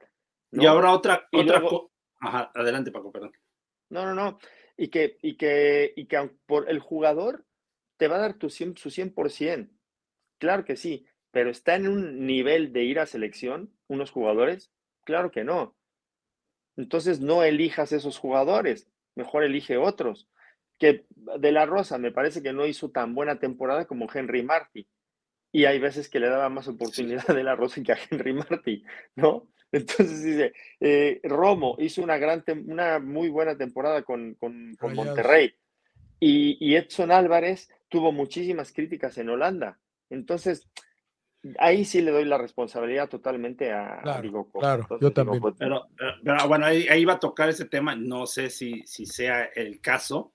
Y ahora otra, otra Ajá, adelante, Paco, perdón. No, no, no. Y que, y que, y que por el jugador te va a dar tu 100, su 100%. Claro que sí, pero está en un nivel de ir a selección unos jugadores, claro que no. Entonces no elijas esos jugadores, mejor elige otros. Que de la Rosa me parece que no hizo tan buena temporada como Henry Martí. Y hay veces que le daba más oportunidad de la Rosa que a Henry Martí, ¿no? [LAUGHS] Entonces dice, eh, Romo hizo una, gran una muy buena temporada con, con, con Monterrey. Y, y Edson Álvarez tuvo muchísimas críticas en Holanda. Entonces, ahí sí le doy la responsabilidad totalmente a, claro, Claro, yo también. Pero, pero, bueno, ahí, ahí, va a tocar ese tema, no sé si, si sea el caso,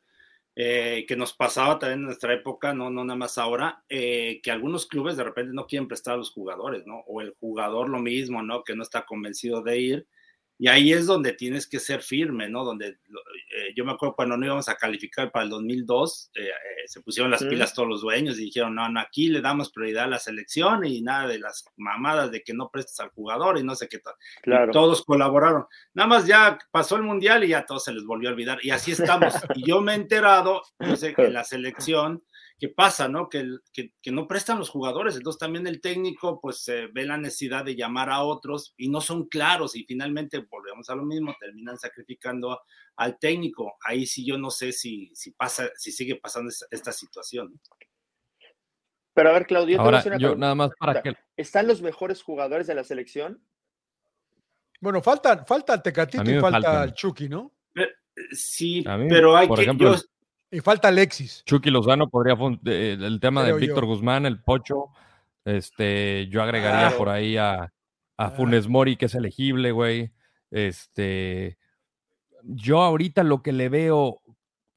eh, que nos pasaba también en nuestra época, no, no nada más ahora, eh, que algunos clubes de repente no quieren prestar a los jugadores, ¿no? O el jugador lo mismo, ¿no? Que no está convencido de ir y ahí es donde tienes que ser firme, ¿no? Donde eh, yo me acuerdo cuando no íbamos a calificar para el 2002, eh, eh, se pusieron las pilas todos los dueños y dijeron, no, no, aquí le damos prioridad a la selección y nada de las mamadas de que no prestes al jugador y no sé qué tal. Claro. todos colaboraron. Nada más ya pasó el mundial y ya todos se les volvió a olvidar. Y así estamos. [LAUGHS] y yo me he enterado, yo sé que la selección ¿qué pasa, no? Que, que, no prestan los jugadores, entonces también el técnico pues ve la necesidad de llamar a otros y no son claros y finalmente volvemos a lo mismo, terminan sacrificando al técnico. Ahí sí yo no sé si, si pasa, si sigue pasando esta, situación. Pero a ver, Claudio, Ahora, yo nada más para que... ¿Están los mejores jugadores de la selección? Bueno, falta, falta el Tecatito y falta el Chucky, ¿no? Eh, sí, pero hay que... Y falta Alexis. Chucky Lozano podría. El tema de Víctor Guzmán, el Pocho. Este, yo agregaría por ahí a, a Funes Mori, que es elegible, güey. Este. Yo ahorita lo que le veo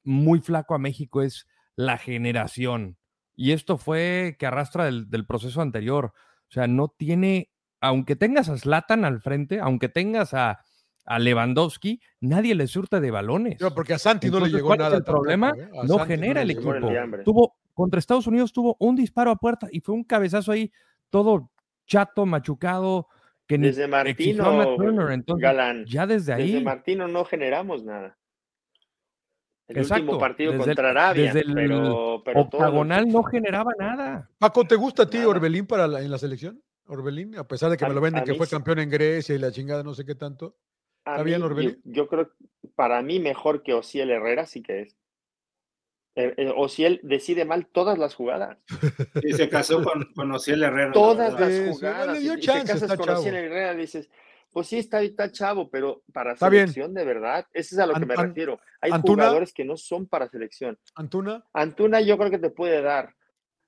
muy flaco a México es la generación. Y esto fue que arrastra del, del proceso anterior. O sea, no tiene. Aunque tengas a Slatan al frente, aunque tengas a a Lewandowski, nadie le surta de balones. No, porque a Santi no le llegó nada. el problema? ¿eh? No genera el equipo. tuvo, contra Estados Unidos tuvo un disparo a puerta y fue un cabezazo ahí todo chato, machucado. Que desde Martino, Galán, ya desde ahí. Desde Martino no generamos nada. El último partido contra Arabia, desde el pero, octagonal no generaba nada. Paco, ¿te gusta a ti Orbelín para en la selección? Orbelín, a pesar de que me lo venden que fue campeón en Grecia y la chingada no sé qué tanto. ¿Está bien, Orbelín? Yo, creo que para mí mejor que Ociel Herrera sí que es. Eh, eh, Ociel decide mal todas las jugadas. [LAUGHS] Y se casó con, con Ociel Herrera. Todas las jugadas. y, te casas con Ociel Herrera, dices, pues sí, está, está chavo, pero para selección de verdad, eso es a lo que me refiero. Hay jugadores que no son para selección. ¿Antuna? Antuna yo creo que te puede dar,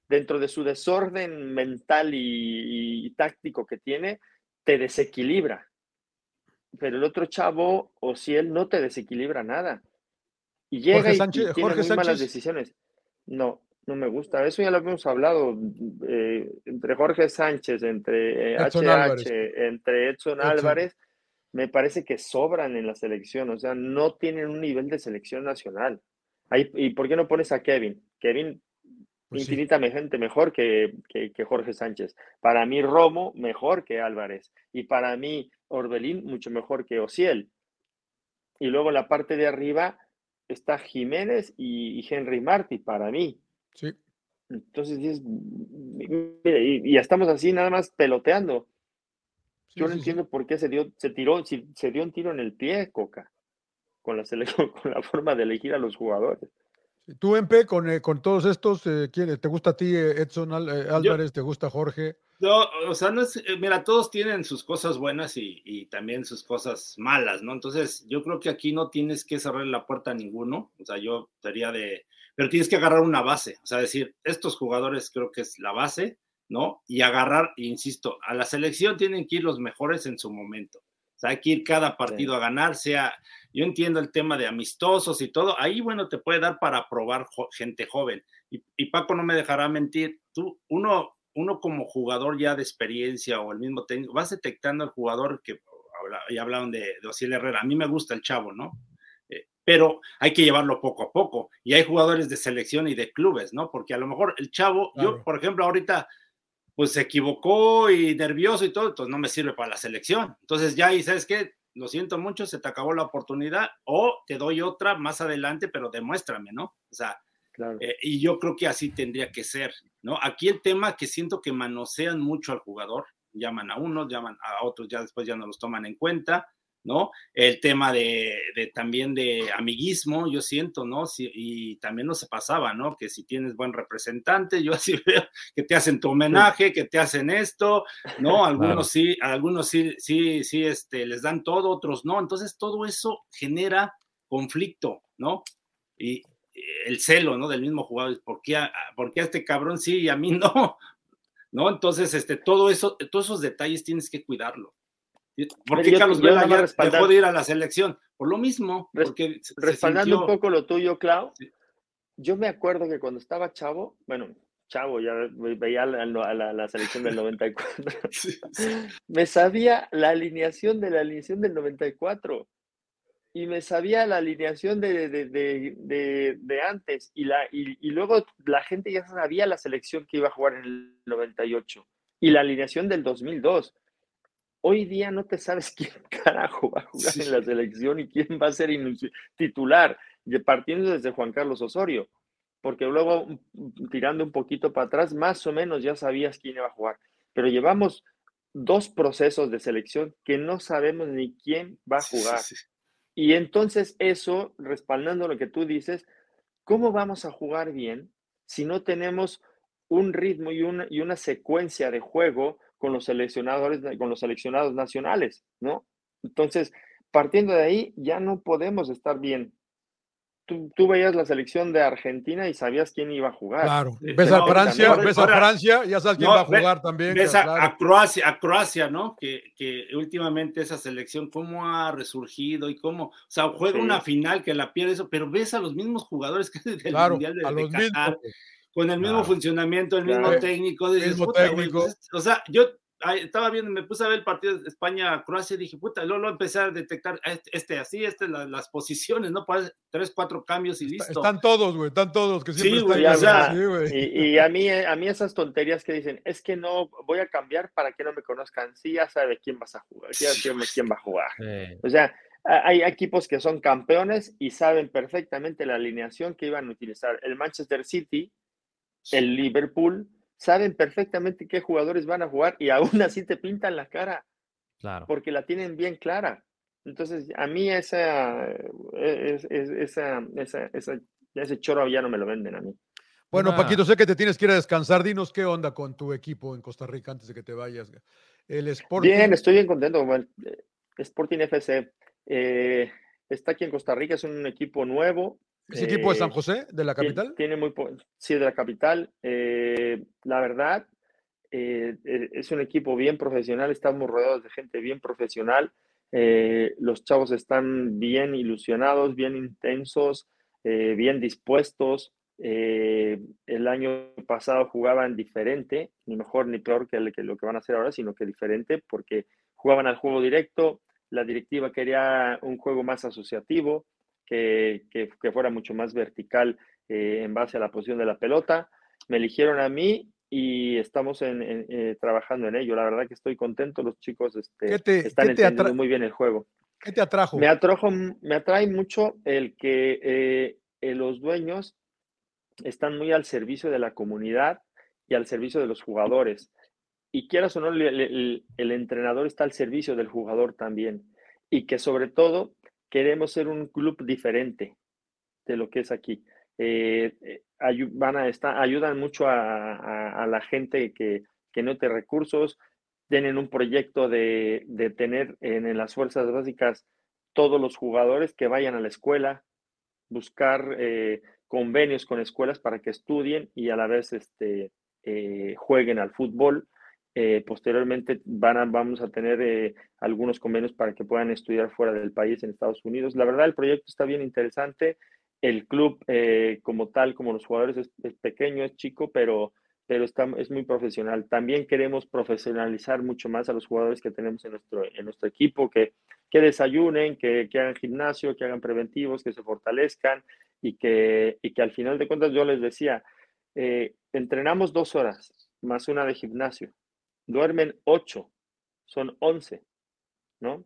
dentro de su desorden mental y táctico que tiene, te desequilibra pero el otro chavo, o si él no te desequilibra nada. Y llega y, tiene muy malas decisiones. No, no me gusta. Eso ya lo hemos hablado eh, entre Jorge Sánchez, entre HH, entre Edson, Álvarez. Me parece que sobran en la selección, o sea, no tienen un nivel de selección nacional. ¿Y por qué no pones a Kevin? Kevin pues infinitamente mejor que, que, Jorge Sánchez. Para mí Romo mejor que Álvarez. Y para mí Orbelín mucho mejor que Ociel. Y luego la parte de arriba está Jiménez y, Henry Martí para mí. Sí. Entonces, y, ya estamos así nada más peloteando. Yo no entiendo por qué se dio, se tiró, se dio un tiro en el pie, Coca, con la selección, [LAUGHS] con la forma de elegir a los jugadores. Tú, MP, con, eh, con todos estos, eh, ¿te gusta a ti eh, Edson Álvarez? ¿Te gusta Jorge? No, o sea, no es, mira, todos tienen sus cosas buenas y, y, también sus cosas malas, ¿no? Entonces, yo creo que aquí no tienes que cerrar la puerta a ninguno, o sea, yo sería de, pero tienes que agarrar una base, o sea, decir, estos jugadores creo que es la base, ¿no? Y agarrar, insisto, a la selección tienen que ir los mejores en su momento. O sea, hay que ir cada partido a ganar, sea, yo entiendo el tema de amistosos y todo, ahí, bueno, te puede dar para probar gente joven. Y, Paco no me dejará mentir, tú, uno, uno como jugador ya de experiencia o el mismo técnico, vas detectando al jugador que, ya hablaban de, de Herrera, a mí me gusta el chavo, ¿no? Eh, pero hay que llevarlo poco a poco. Y hay jugadores de selección y de clubes, ¿no? Porque a lo mejor el chavo, yo, por ejemplo, ahorita pues se equivocó y nervioso y todo, entonces no me sirve para la selección. Entonces ya y sabes qué, lo siento mucho, se te acabó la oportunidad o te doy otra más adelante, pero demuéstrame, ¿no? O sea, eh, y yo creo que así tendría que ser, ¿no? Aquí el tema que siento que manosean mucho al jugador, llaman a unos, llaman a otros, ya después ya no los toman en cuenta, ¿no? El tema de, también de amiguismo, yo siento, ¿no? y también no se pasaba, ¿no? Que si tienes buen representante, yo así [LAUGHS] veo que te hacen tu homenaje, que te hacen esto, ¿no? Algunos sí, algunos sí, sí, sí, este, les dan todo, otros no. Entonces todo eso genera conflicto, ¿no? Y el celo, ¿no? Del mismo jugador, ¿por qué a, ¿por qué a este cabrón sí y a mí no? [LAUGHS] ¿No? Entonces, este, todo eso, todos esos detalles tienes que cuidarlo. ¿Por qué Carlos Vela ya dejó de ir a la selección? Por lo mismo. Porque respaldando un poco lo tuyo, Clau, yo me acuerdo que cuando estaba chavo, bueno, chavo, ya veía la, la, la selección del 94, [LAUGHS] [LAUGHS] me sabía la alineación de la alineación del 94 y me sabía la alineación de, de, de, de antes y, la, y, y, luego la gente ya sabía la selección que iba a jugar en el 98 y la alineación del 2002 hoy día no te sabes [LAUGHS] quién carajo va a jugar en la selección y quién va a ser titular, partiendo desde Juan Carlos Osorio, porque luego mm, tirando un poquito para atrás, más o menos ya sabías quién iba a jugar, pero llevamos dos procesos de selección que no sabemos ni quién va a jugar. Y entonces eso, respaldando lo que tú dices, ¿cómo vamos a jugar bien si no tenemos un ritmo y una, y una secuencia de juego con los seleccionadores, con los seleccionados nacionales, ¿no? Entonces, partiendo de ahí, ya no podemos estar bien. Tú, tú, veías la selección de Argentina y sabías quién iba a jugar. Claro. Ves a Francia, ves a Francia, ya sabes quién va a jugar también. Ves a, Croacia, a Croacia, ¿no? Que, que, últimamente esa selección, cómo ha resurgido y cómo, o sea, juega una final que la pierde eso, pero ves a los mismos jugadores [LAUGHS] que del Mundial de, a los Qatar, con el mismo funcionamiento, el mismo técnico. mismo técnico. Pues, o sea, yo estaba viendo, me puse a ver el partido de España-Croacia y dije, puta, luego, empecé a detectar este, este así, este, las posiciones, ¿no? Para tres, cuatro cambios y listo. Están todos, güey, están todos. Que sí, güey, o sea, y, a, mí, a mí esas tonterías que dicen, es que no voy a cambiar para que no me conozcan, sí, ya sabe quién vas a jugar, ya sabe quién va a jugar. O sea, hay equipos que son campeones y saben perfectamente la alineación que iban a utilizar. El Manchester City el Liverpool, saben perfectamente qué jugadores van a jugar y aún [LAUGHS] así te pintan la cara. Claro. Porque la tienen bien clara. Entonces, a mí esa, e, esa, esa, ese choro ya no me lo venden a mí. Bueno, Paquito, sé que te tienes que ir a descansar. Dinos qué onda con tu equipo en Costa Rica antes de que te vayas. El Sporting. Bien, estoy bien contento. Eh, Sporting FC eh, está aquí en Costa Rica, es un equipo nuevo. ¿Ese equipo de San eh, José, de la capital? Tiene muy sí, de la capital. Eh, la verdad, eh, es un equipo bien profesional, estamos rodeados de gente bien profesional. los chavos están bien ilusionados, bien intensos, bien dispuestos. el año pasado jugaban diferente, ni mejor ni peor que, que lo que van a hacer ahora, sino que diferente, porque jugaban al juego directo, la directiva quería un juego más asociativo, que, que, fuera mucho más vertical eh, en base a la posición de la pelota. Me eligieron a mí y estamos en, eh, trabajando en ello. La verdad que estoy contento, los chicos este, están entendiendo muy bien el juego. ¿Qué te atrajo? Me, atrajo, me atrae mucho el que eh, los dueños están muy al servicio de la comunidad y al servicio de los jugadores. y quieras o no, el, entrenador está al servicio del jugador también. Y que sobre todo queremos ser un club diferente de lo que es aquí. Eh, eh, van a estar, ayudan mucho a, la gente que, que, no tiene recursos, tienen un proyecto de, tener en, las fuerzas básicas todos los jugadores que vayan a la escuela, buscar eh, convenios con escuelas para que estudien y a la vez este, jueguen al fútbol. Posteriormente van vamos a tener algunos convenios para que puedan estudiar fuera del país en Estados Unidos. La verdad, el proyecto está bien interesante el club eh, como tal, como los jugadores, es, pequeño, es chico, pero, pero está, es muy profesional. También queremos profesionalizar mucho más a los jugadores que tenemos en nuestro, en nuestro equipo, que, que desayunen, que, que hagan gimnasio, que hagan preventivos, que se fortalezcan y que, y que al final de cuentas yo les decía, eh, entrenamos dos horas más una de gimnasio, duermen ocho, son once, ¿no?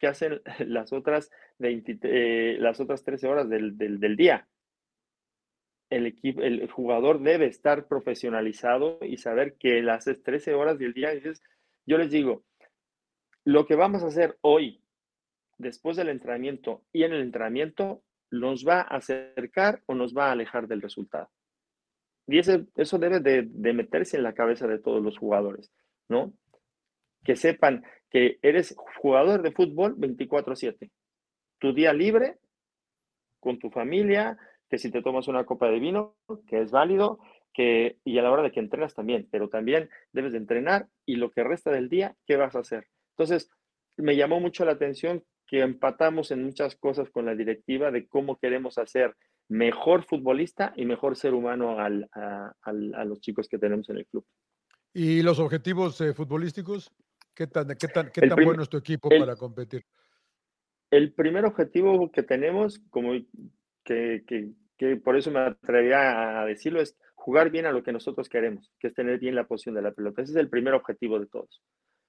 ¿Qué hacen [LAUGHS] las otras, 20, eh, las otras 13 horas del, del, día. El, equipo, el jugador debe estar profesionalizado y saber que las 13 horas del día, yo les digo, lo que vamos a hacer hoy, después del entrenamiento y en el entrenamiento, nos va a acercar o nos va a alejar del resultado. Y eso debe de, de meterse en la cabeza de todos los jugadores, ¿no? Que sepan que eres jugador de fútbol 24/7. Tu día libre con tu familia, que si te tomas una copa de vino, que es válido, que, y a la hora de que entrenas también, pero también debes de entrenar y lo que resta del día, ¿qué vas a hacer? Entonces, me llamó mucho la atención que empatamos en muchas cosas con la directiva de cómo queremos hacer mejor futbolista y mejor ser humano a, los chicos que tenemos en el club. ¿Y los objetivos eh, futbolísticos? ¿Qué tan, qué tan, qué tan bueno es tu equipo para competir? El primer objetivo que tenemos, como que, que, que, por eso me atrevería a decirlo, es jugar bien a lo que nosotros queremos, que es tener bien la posición de la pelota. Ese es el primer objetivo de todos.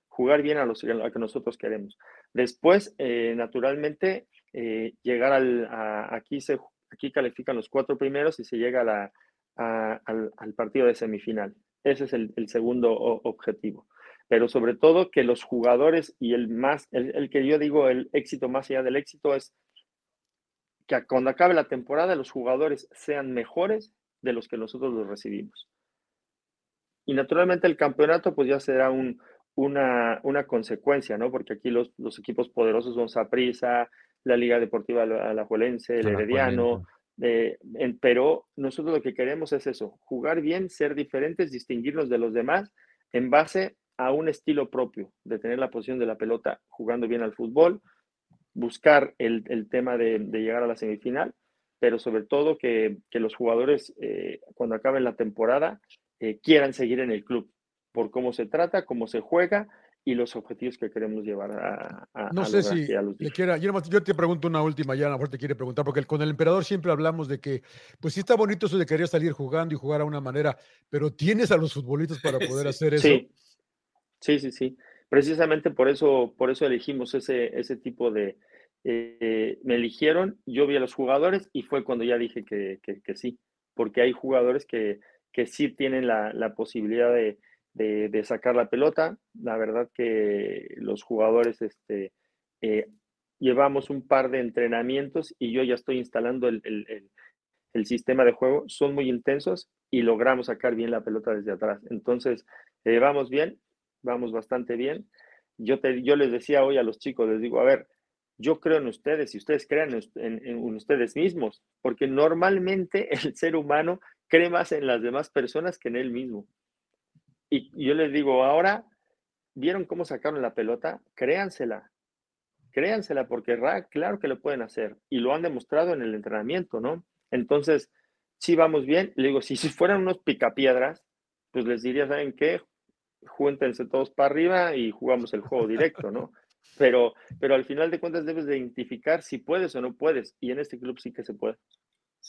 Jugar bien a, los, a que nosotros queremos. Después, eh, naturalmente, eh, llegar al, aquí, se, aquí califican los cuatro primeros y se llega a la, al, al, partido de semifinal. Ese es el, el segundo objetivo pero sobre todo que los jugadores y el más, el, que yo digo el éxito más allá del éxito es que cuando acabe la temporada los jugadores sean mejores de los que nosotros los recibimos. Y naturalmente el campeonato pues ya será un, una, una, consecuencia, ¿no? Porque aquí los, los equipos poderosos son Saprissa, la Liga Deportiva Alajuelense, el Herediano, eh, pero nosotros lo que queremos es eso, jugar bien, ser diferentes, distinguirnos de los demás en base a un estilo propio de tener la posición de la pelota jugando bien al fútbol, buscar el, tema de, llegar a la semifinal, pero sobre todo que, los jugadores eh, cuando acaben la temporada eh, quieran seguir en el club por cómo se trata, cómo se juega y los objetivos que queremos llevar a, no sé si le quiera yo, te pregunto una última ya a lo mejor te quiere preguntar porque con el emperador siempre hablamos de que pues sí está bonito eso de querer salir jugando y jugar a una manera pero tienes a los futbolistas para [LAUGHS] poder hacer eso sí. Sí, sí, sí. Precisamente por eso, por eso elegimos ese, ese tipo de... Eh, me eligieron, yo vi a los jugadores y fue cuando ya dije que, que, sí, porque hay jugadores que, que sí tienen la, la posibilidad de, de, sacar la pelota. La verdad que los jugadores este, eh, llevamos un par de entrenamientos y yo ya estoy instalando el, el, el, sistema de juego. Son muy intensos y logramos sacar bien la pelota desde atrás. Entonces, eh, vamos bien vamos bastante bien. Yo, te, yo les decía hoy a los chicos, les digo, a ver, yo creo en ustedes y ustedes crean en, ustedes mismos, porque normalmente [LAUGHS] el ser humano cree más en las demás personas que en él mismo. Y, yo les digo, ahora, ¿vieron cómo sacaron la pelota? Créansela, créansela, porque claro que lo pueden hacer y lo han demostrado en el entrenamiento, ¿no? Entonces, si vamos bien, le digo, si, si fueran unos picapiedras, pues les diría, ¿saben qué? júntense todos para arriba y jugamos el juego directo, ¿no? Pero, pero al final de cuentas debes de identificar si puedes o no puedes, y en este club sí que se puede.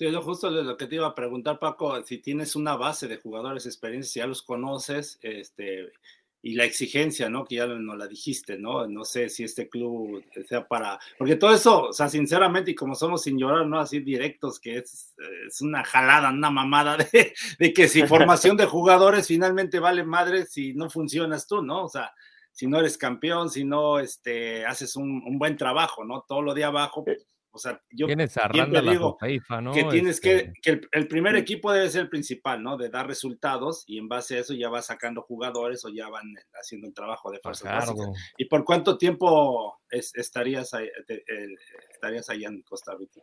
Sí, es justo lo que te iba a preguntar, Paco, si tienes una base de jugadores experiencia, si ya los conoces, este, y la exigencia, ¿no? Que ya nos la dijiste, ¿no? No sé si este club sea para, porque todo eso, o sea, sinceramente, y como somos sin llorar, ¿no? Así directos, que es, es una jalada, una mamada de, de, que si formación de jugadores finalmente vale madre si no funcionas tú, ¿no? O sea, si no eres campeón, si no este, haces un, un buen trabajo, ¿no? Todo lo de abajo, o sea, yo siempre digo ¿no? que tienes este... que, que el, el, primer equipo debe ser el principal, ¿no? De dar resultados y en base a eso ya vas sacando jugadores o ya van haciendo el trabajo de fuerzas básicas. ¿Y por cuánto tiempo es, estarías, ahí, te, eh, estarías allá en Costa Rica?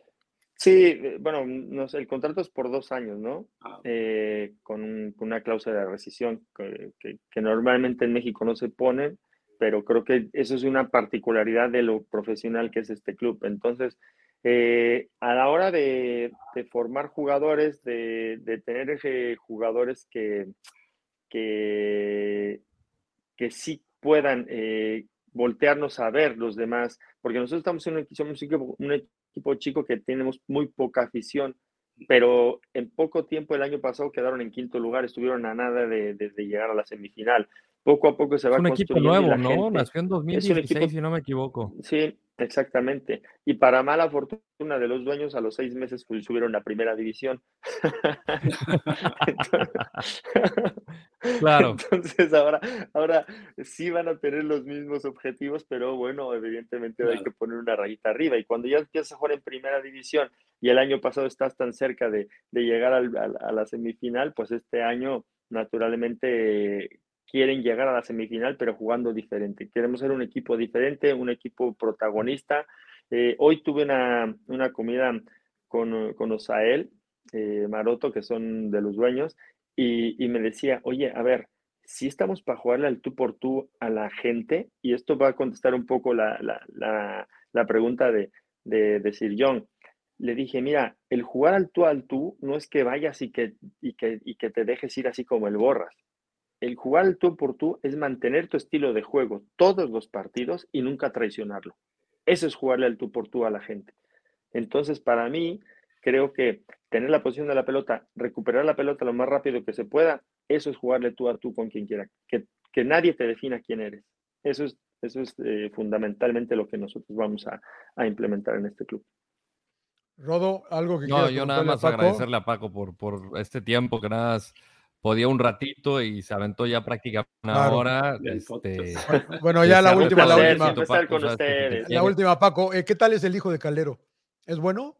Sí, bueno, no sé, el contrato es por dos años, ¿no? Ah. Eh, con, con, una cláusula de rescisión que, que, que normalmente en México no se pone, pero creo que eso es una particularidad de lo profesional que es este club. Entonces, eh, a la hora de, formar jugadores, de, tener ese jugadores que, que, que sí puedan eh, voltearnos a ver los demás, porque nosotros estamos en un, equipo, chico que tenemos muy poca afición, pero en poco tiempo el año pasado quedaron en quinto lugar, estuvieron a nada de llegar a la semifinal. Poco a poco se va es un equipo nuevo, ¿no? Nació en 2016, equipo, si no me equivoco. Sí, exactamente. Y para mala fortuna de los dueños, a los seis meses pues, subieron a primera división. [LAUGHS] claro. Entonces ahora, ahora sí van a tener los mismos objetivos, pero bueno, evidentemente claro. hay que poner una rayita arriba. Y cuando ya empiezas a jugar en primera división y el año pasado estás tan cerca de, de llegar al, a, a la semifinal, pues este año naturalmente quieren llegar a la semifinal, pero jugando diferente. Queremos ser un equipo diferente, un equipo protagonista. Eh, hoy tuve una, una, comida con, con Osael, eh, Maroto, que son de los dueños, y, me decía, oye, a ver, si estamos para jugarle al tú por tú a la gente, y esto va a contestar un poco la, la, la, la pregunta de, de, de Sir John. Le dije, mira, el jugar al tú al tú no es que vayas y que, y que, y que te dejes ir así como el borras el jugar el tú por tú es mantener tu estilo de juego todos los partidos y nunca traicionarlo. Eso es jugarle al tú por tú a la gente. Entonces, para mí, creo que tener la posición de la pelota, recuperar la pelota lo más rápido que se pueda, eso es jugarle tú a tú con quien quiera. Que, que nadie te defina quién eres. Eso es, eso es eh, fundamentalmente lo que nosotros vamos a, a, implementar en este club. Rodo, algo que No, yo nada más a agradecerle a Paco por, por este tiempo que nada más podía un ratito y se aventó ya prácticamente una claro. hora. Este, bueno, ya la última, la última. Paco, con ustedes. La última, Paco. Eh, ¿Qué tal es el hijo de Calero? ¿Es bueno?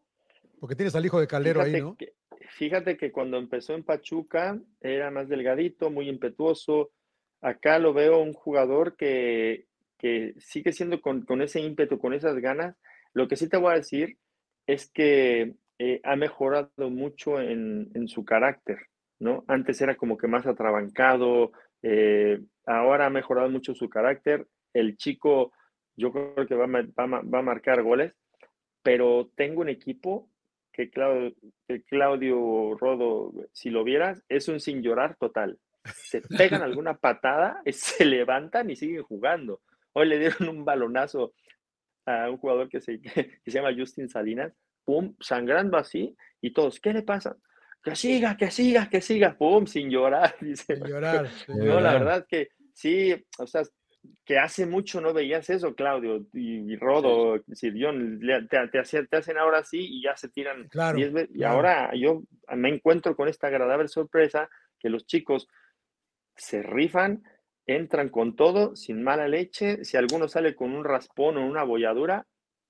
Porque tienes al hijo de Calero fíjate ahí, ¿no? Que, fíjate que cuando empezó en Pachuca era más delgadito, muy impetuoso. Acá lo veo un jugador que, que sigue siendo con, con, ese ímpetu, con esas ganas. Lo que sí te voy a decir es que eh, ha mejorado mucho en, en su carácter. ¿No? Antes era como que más atrabancado, eh, ahora ha mejorado mucho su carácter. El chico, yo creo que va, va, va a marcar goles, pero tengo un equipo que Claudio, que Claudio, Rodo, si lo vieras, es un sin llorar total. Se pegan [LAUGHS] alguna patada, se levantan y siguen jugando. Hoy le dieron un balonazo a un jugador que se, [LAUGHS] que se llama Justin Salinas, pum, sangrando así, y todos, ¿qué le pasa? Que siga, que siga, que siga, pum, sin llorar. [LAUGHS] Dice. Sin llorar. Sin no, llorar. la verdad que sí, o sea, que hace mucho no veías eso, Claudio, y, y Rodo, sí. Sirvión, te, te, te, hacen ahora sí y ya se tiran claro, diez veces. Claro. Y ahora yo me encuentro con esta agradable sorpresa que los chicos se rifan, entran con todo, sin mala leche. Si alguno sale con un raspón o una bolladura,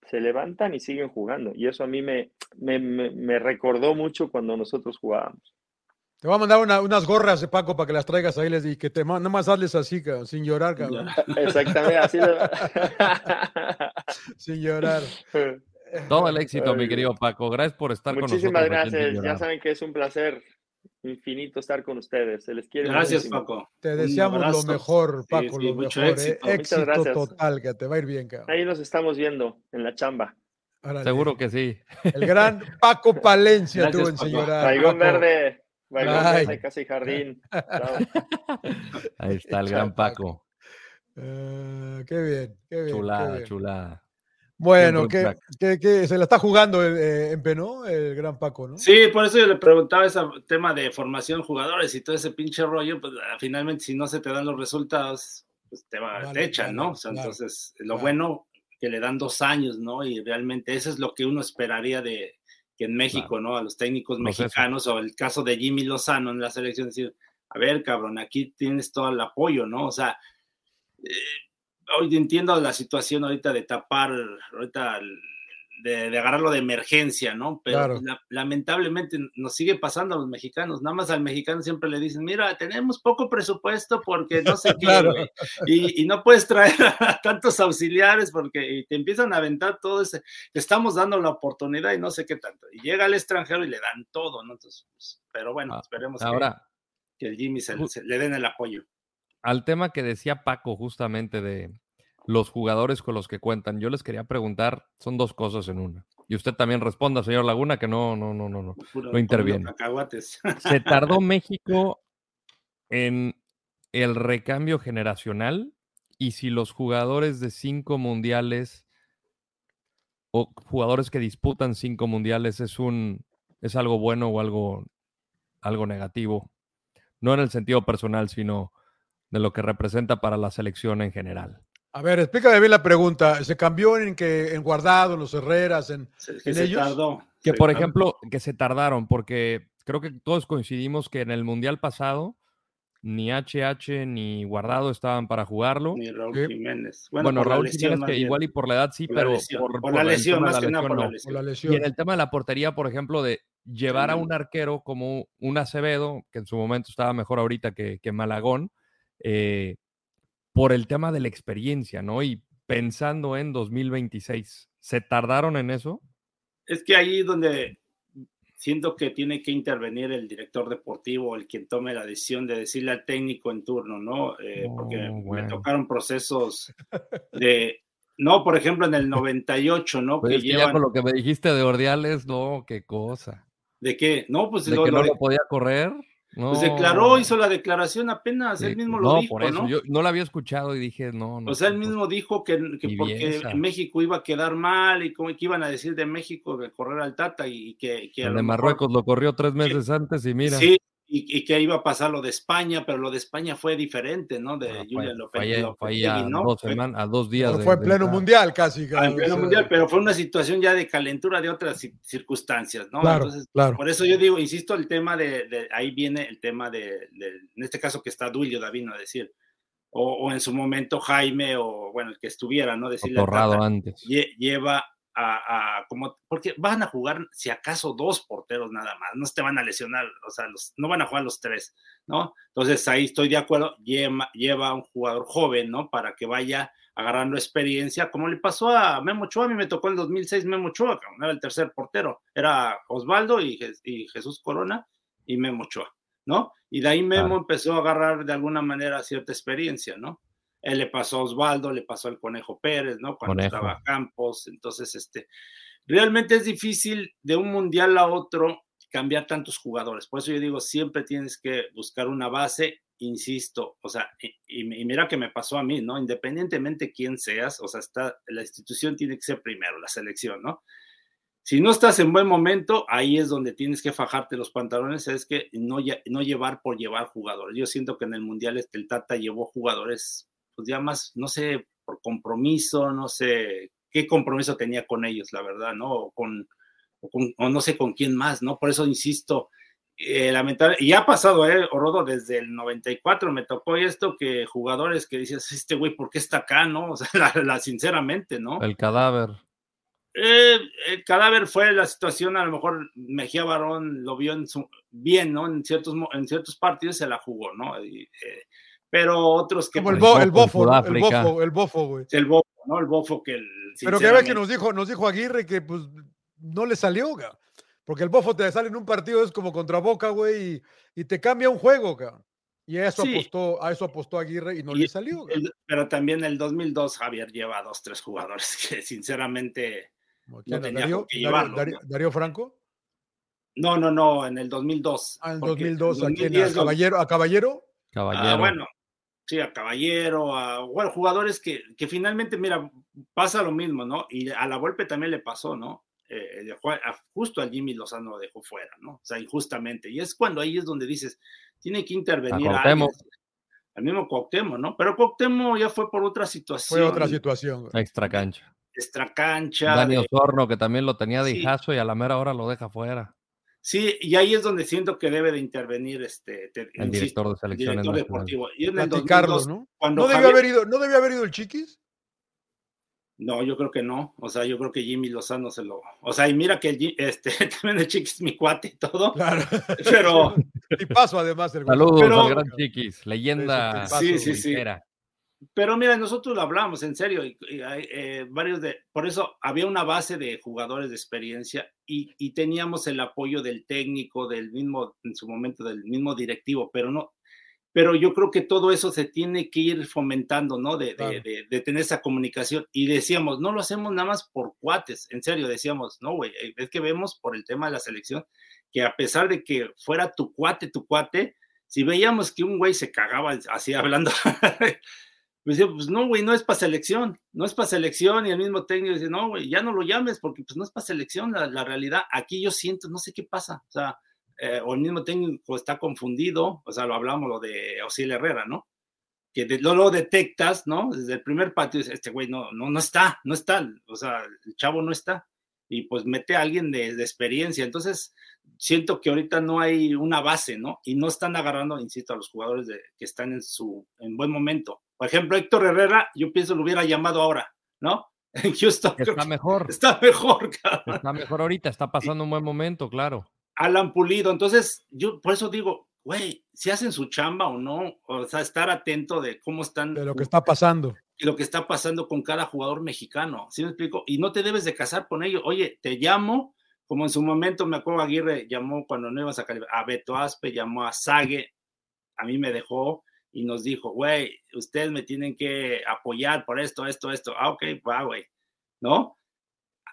se levantan y siguen jugando. Y eso a mí me, me, me, me recordó mucho cuando nosotros jugábamos. Te voy a mandar una, unas gorras de Paco para que las traigas ahí les, y que te nada más hazles así, cabrón, sin llorar, cabrón. [LAUGHS] Exactamente, así. Lo... [LAUGHS] sin llorar. [LAUGHS] Todo el éxito, mi querido Paco. Gracias por estar Muchísimas con nosotros. Muchísimas gracias. Ya saben que es un placer infinito estar con ustedes. Se les quiere. Gracias, muchísimo. Paco. Te deseamos lo mejor, Paco, sí, sí, lo mejor. Éxito, eh. éxito total, que te va a ir bien, cabrón. Ahí nos estamos viendo en la chamba. Seguro que sí. El gran Paco Palencia tuvo en. Baigón verde. Baigón verde, casi jardín. Ahí está el gran Paco. Uh, qué bien, qué bien. Chulada, qué bien. chulada. Bueno, que, que, se la está jugando eh, en Peno, el gran Paco, ¿no? Sí, por eso yo le preguntaba ese tema de formación jugadores y todo ese pinche rollo, pues ah, finalmente si no se te dan los resultados, pues te, va, te echan, ¿no? O sea, entonces, lo bueno que le dan dos años, ¿no? Y realmente eso es lo que uno esperaría de que en México, ¿no? A los técnicos mexicanos o el caso de Jimmy Lozano en la selección, decir, a ver, cabrón, aquí tienes todo el apoyo, ¿no? O sea, eh, hoy entiendo la situación ahorita de tapar, ahorita de, agarrarlo de emergencia, ¿no? Pero lamentablemente nos sigue pasando a los mexicanos. Nada más al mexicano siempre le dicen, mira, tenemos poco presupuesto porque no sé [LAUGHS] qué, y, no puedes traer [LAUGHS] a tantos auxiliares porque te empiezan a aventar todo ese, te estamos dando la oportunidad y no sé qué tanto. Y llega el extranjero y le dan todo, ¿no? Entonces, pues, pero bueno, ah, esperemos ahora, que, el Jimmy se, le den el apoyo al tema que decía Paco justamente de los jugadores con los que cuentan, yo les quería preguntar, son dos cosas en una. Y usted también responda, señor Laguna, que no, no, no, no, no, no interviene. Se tardó [LAUGHS] México en el recambio generacional y si los jugadores de cinco mundiales o jugadores que disputan cinco mundiales es un es algo bueno o algo algo negativo. No en el sentido personal, sino de lo que representa para la selección en general. A ver, explícame bien la pregunta. ¿Se cambió en que en Guardado, en los Herreras, en, que se Tardó. Que por ejemplo, que se tardaron, porque creo que todos coincidimos que en el Mundial pasado ni HH ni Guardado estaban para jugarlo. Ni Raúl Jiménez. Bueno, Raúl Jiménez que igual y por la edad sí, pero por, la lesión, más que nada por la lesión. Y en el tema de la portería, por ejemplo, de llevar a un arquero como un Acevedo, que en su momento estaba mejor ahorita que, que Malagón, eh, por el tema de la experiencia, ¿no? Y pensando en 2026, ¿se tardaron en eso? Es que ahí donde siento que tiene que intervenir el director deportivo, el quien tome la decisión de decirle al técnico en turno, ¿no? Eh, porque me tocaron procesos [LAUGHS] de, no, por ejemplo, en el 98, ¿no? Pues que, ya con lo que me dijiste de Ordiales, no, qué cosa. ¿De qué? No, pues de que no lo podía correr. Pues declaró, hizo la declaración apenas, él mismo lo dijo, ¿no? Yo no la había escuchado y dije, no, no. O sea, él mismo dijo que, porque México iba a quedar mal y como que iban a decir de México de correr al Tata y que... que el de Marruecos lo corrió tres meses antes y mira. Sí, y, que iba a pasar lo de España, pero lo de España fue diferente, ¿no? De ah, Julian López. Fue, a, dos semanas, a dos días. fue en pleno mundial casi. Ah, en pleno mundial, pero fue una situación ya de calentura de otras circunstancias, ¿no? Claro, Entonces, claro. por eso yo digo, insisto, el tema de, ahí viene el tema de, en este caso que está Duilio Davino a decir, o, en su momento Jaime, o bueno, el que estuviera, ¿no? Decirle antes. lleva a, como, porque van a jugar si acaso dos porteros nada más, no te van a lesionar, o sea, no van a jugar los tres, ¿no? Entonces ahí estoy de acuerdo, lleva, lleva a un jugador joven, ¿no? Para que vaya agarrando experiencia, como le pasó a Memo Ochoa, a mí me tocó en 2006 Memo Ochoa, era el tercer portero, era Osvaldo y, y Jesús Corona y Memo Ochoa, ¿no? Y de ahí Memo empezó a agarrar de alguna manera cierta experiencia, ¿no? Él le pasó a Osvaldo, le pasó al Conejo Pérez, ¿no? Cuando estaba Campos. Entonces, este, realmente es difícil de un mundial a otro cambiar tantos jugadores. Por eso yo digo, siempre tienes que buscar una base, insisto, o sea, y, mira que me pasó a mí, ¿no? Independientemente quién seas, o sea, está, la institución tiene que ser primero, la selección, ¿no? Si no estás en buen momento, ahí es donde tienes que fajarte los pantalones, es que no, no llevar por llevar jugadores. Yo siento que en el Mundial este, el Tata llevó jugadores pues ya más, no sé, por compromiso, no sé qué compromiso tenía con ellos, la verdad, ¿no? O con, o, no sé con quién más, ¿no? Por eso insisto, eh, lamentable, y ha pasado, ¿eh? Orodo, desde el 94 me tocó esto que jugadores que dices, este güey, ¿por qué está acá, no? [LAUGHS] O sea, la, sinceramente, ¿no? El cadáver. Eh, el cadáver fue la situación, a lo mejor Mejía Barón lo vio en su, bien, ¿no? En ciertos, en ciertos partidos se la jugó, ¿no? Y, eh, pero otros que... Como el, el, bofo, el bofo, el bofo, güey. El bofo, ¿no? El bofo que... El, pero que ve que nos dijo, nos dijo Aguirre que pues no le salió, güey. Porque el bofo te sale en un partido, es como contra Boca, güey, y, te cambia un juego, güey. Y a eso, apostó, a eso apostó Aguirre y no le salió. pero también en el 2002 Javier lleva dos, tres jugadores que sinceramente no tenía Darío, que llevarlo, Darío, Franco? No, no, no, en el 2002. Ah, en el 2002, ¿a quién? ¿A Caballero? ¿A Caballero? Caballero. Ah, bueno, sí, a Caballero, a bueno, jugadores que, que finalmente, mira, pasa lo mismo, ¿no? Y a la Volpe también le pasó, ¿no? Eh, dejó a- justo al Jimmy Lozano lo dejó fuera, ¿no? O sea, injustamente. Y es cuando ahí es donde dices, tiene que intervenir A alguien, Cuauhtémoc. al mismo Cuauhtémoc, ¿no? Pero Cuauhtémoc ya fue por otra situación. Fue otra situación. Extra cancha. Extra cancha. Dani de- Osorno, que también lo tenía de Sí. hijazo y a la mera hora lo deja fuera. Sí, y ahí es donde siento que debe de intervenir este te- El director de el selecciones director deportivo. Y en el Platicarlo, 2002, ¿no? Cuando ¿No debió, Javier- haber ido, ¿No debió haber ido el Chiquis? No, yo creo que no. O sea, yo creo que Jimmy Lozano se lo. O sea, y mira que el, este, [LAUGHS] también el Chiquis es mi cuate y todo. Claro. Pero. [LAUGHS] Y paso además el. Saludos Pero- al gran Chiquis, leyenda. Sí, sí, sí. Pero mira, nosotros lo hablamos en serio, y, y hay, eh, varios de, por eso había una base de jugadores de experiencia y, y teníamos el apoyo del técnico, del mismo, en su momento, del mismo directivo, pero no, pero yo creo que todo eso se tiene que ir fomentando, ¿no? De, de- Claro. de- de tener esa comunicación. Y decíamos, no lo hacemos nada más por cuates, en serio, decíamos, no, güey, eh, es que vemos por el tema de la selección, que a pesar de que fuera tu cuate, tu cuate, si veíamos que un güey se cagaba así hablando, [LAUGHS] pues, pues no, güey, no es para selección, no es para selección, y el mismo técnico dice, no, güey, ya no lo llames porque pues no es para selección, la, realidad, aquí yo siento, no sé qué pasa, o sea, eh, o el mismo técnico está confundido, o sea, lo hablamos lo de Osiel Herrera, ¿no? Que de- no lo detectas, ¿no? Desde el primer dices, este güey no, no, no está, no está, o sea, el chavo no está, y pues mete a alguien de, de experiencia, entonces siento que ahorita no hay una base, ¿no? Y no están agarrando, insisto, a los jugadores de, que están en su en buen momento. Por ejemplo, Héctor Herrera, yo pienso lo hubiera llamado ahora, ¿no? [LAUGHS] En Houston. Está mejor. Está mejor, cabrón. Está mejor ahorita, está pasando un buen momento, claro. Alan Pulido. Entonces, yo por eso digo, güey, si hacen su chamba o no, o sea, estar atento de cómo están De lo que está pasando. Lo que está pasando con cada jugador mexicano. ¿Sí me explico? Y no te debes de casar con ellos. Oye, te llamo, como en su momento me acuerdo Aguirre llamó cuando no ibas a a Beto Aspe, llamó a Sague, a mí me dejó y nos dijo, güey, ustedes me tienen que apoyar por esto, esto, esto. Ah, ok, va, güey, ¿no?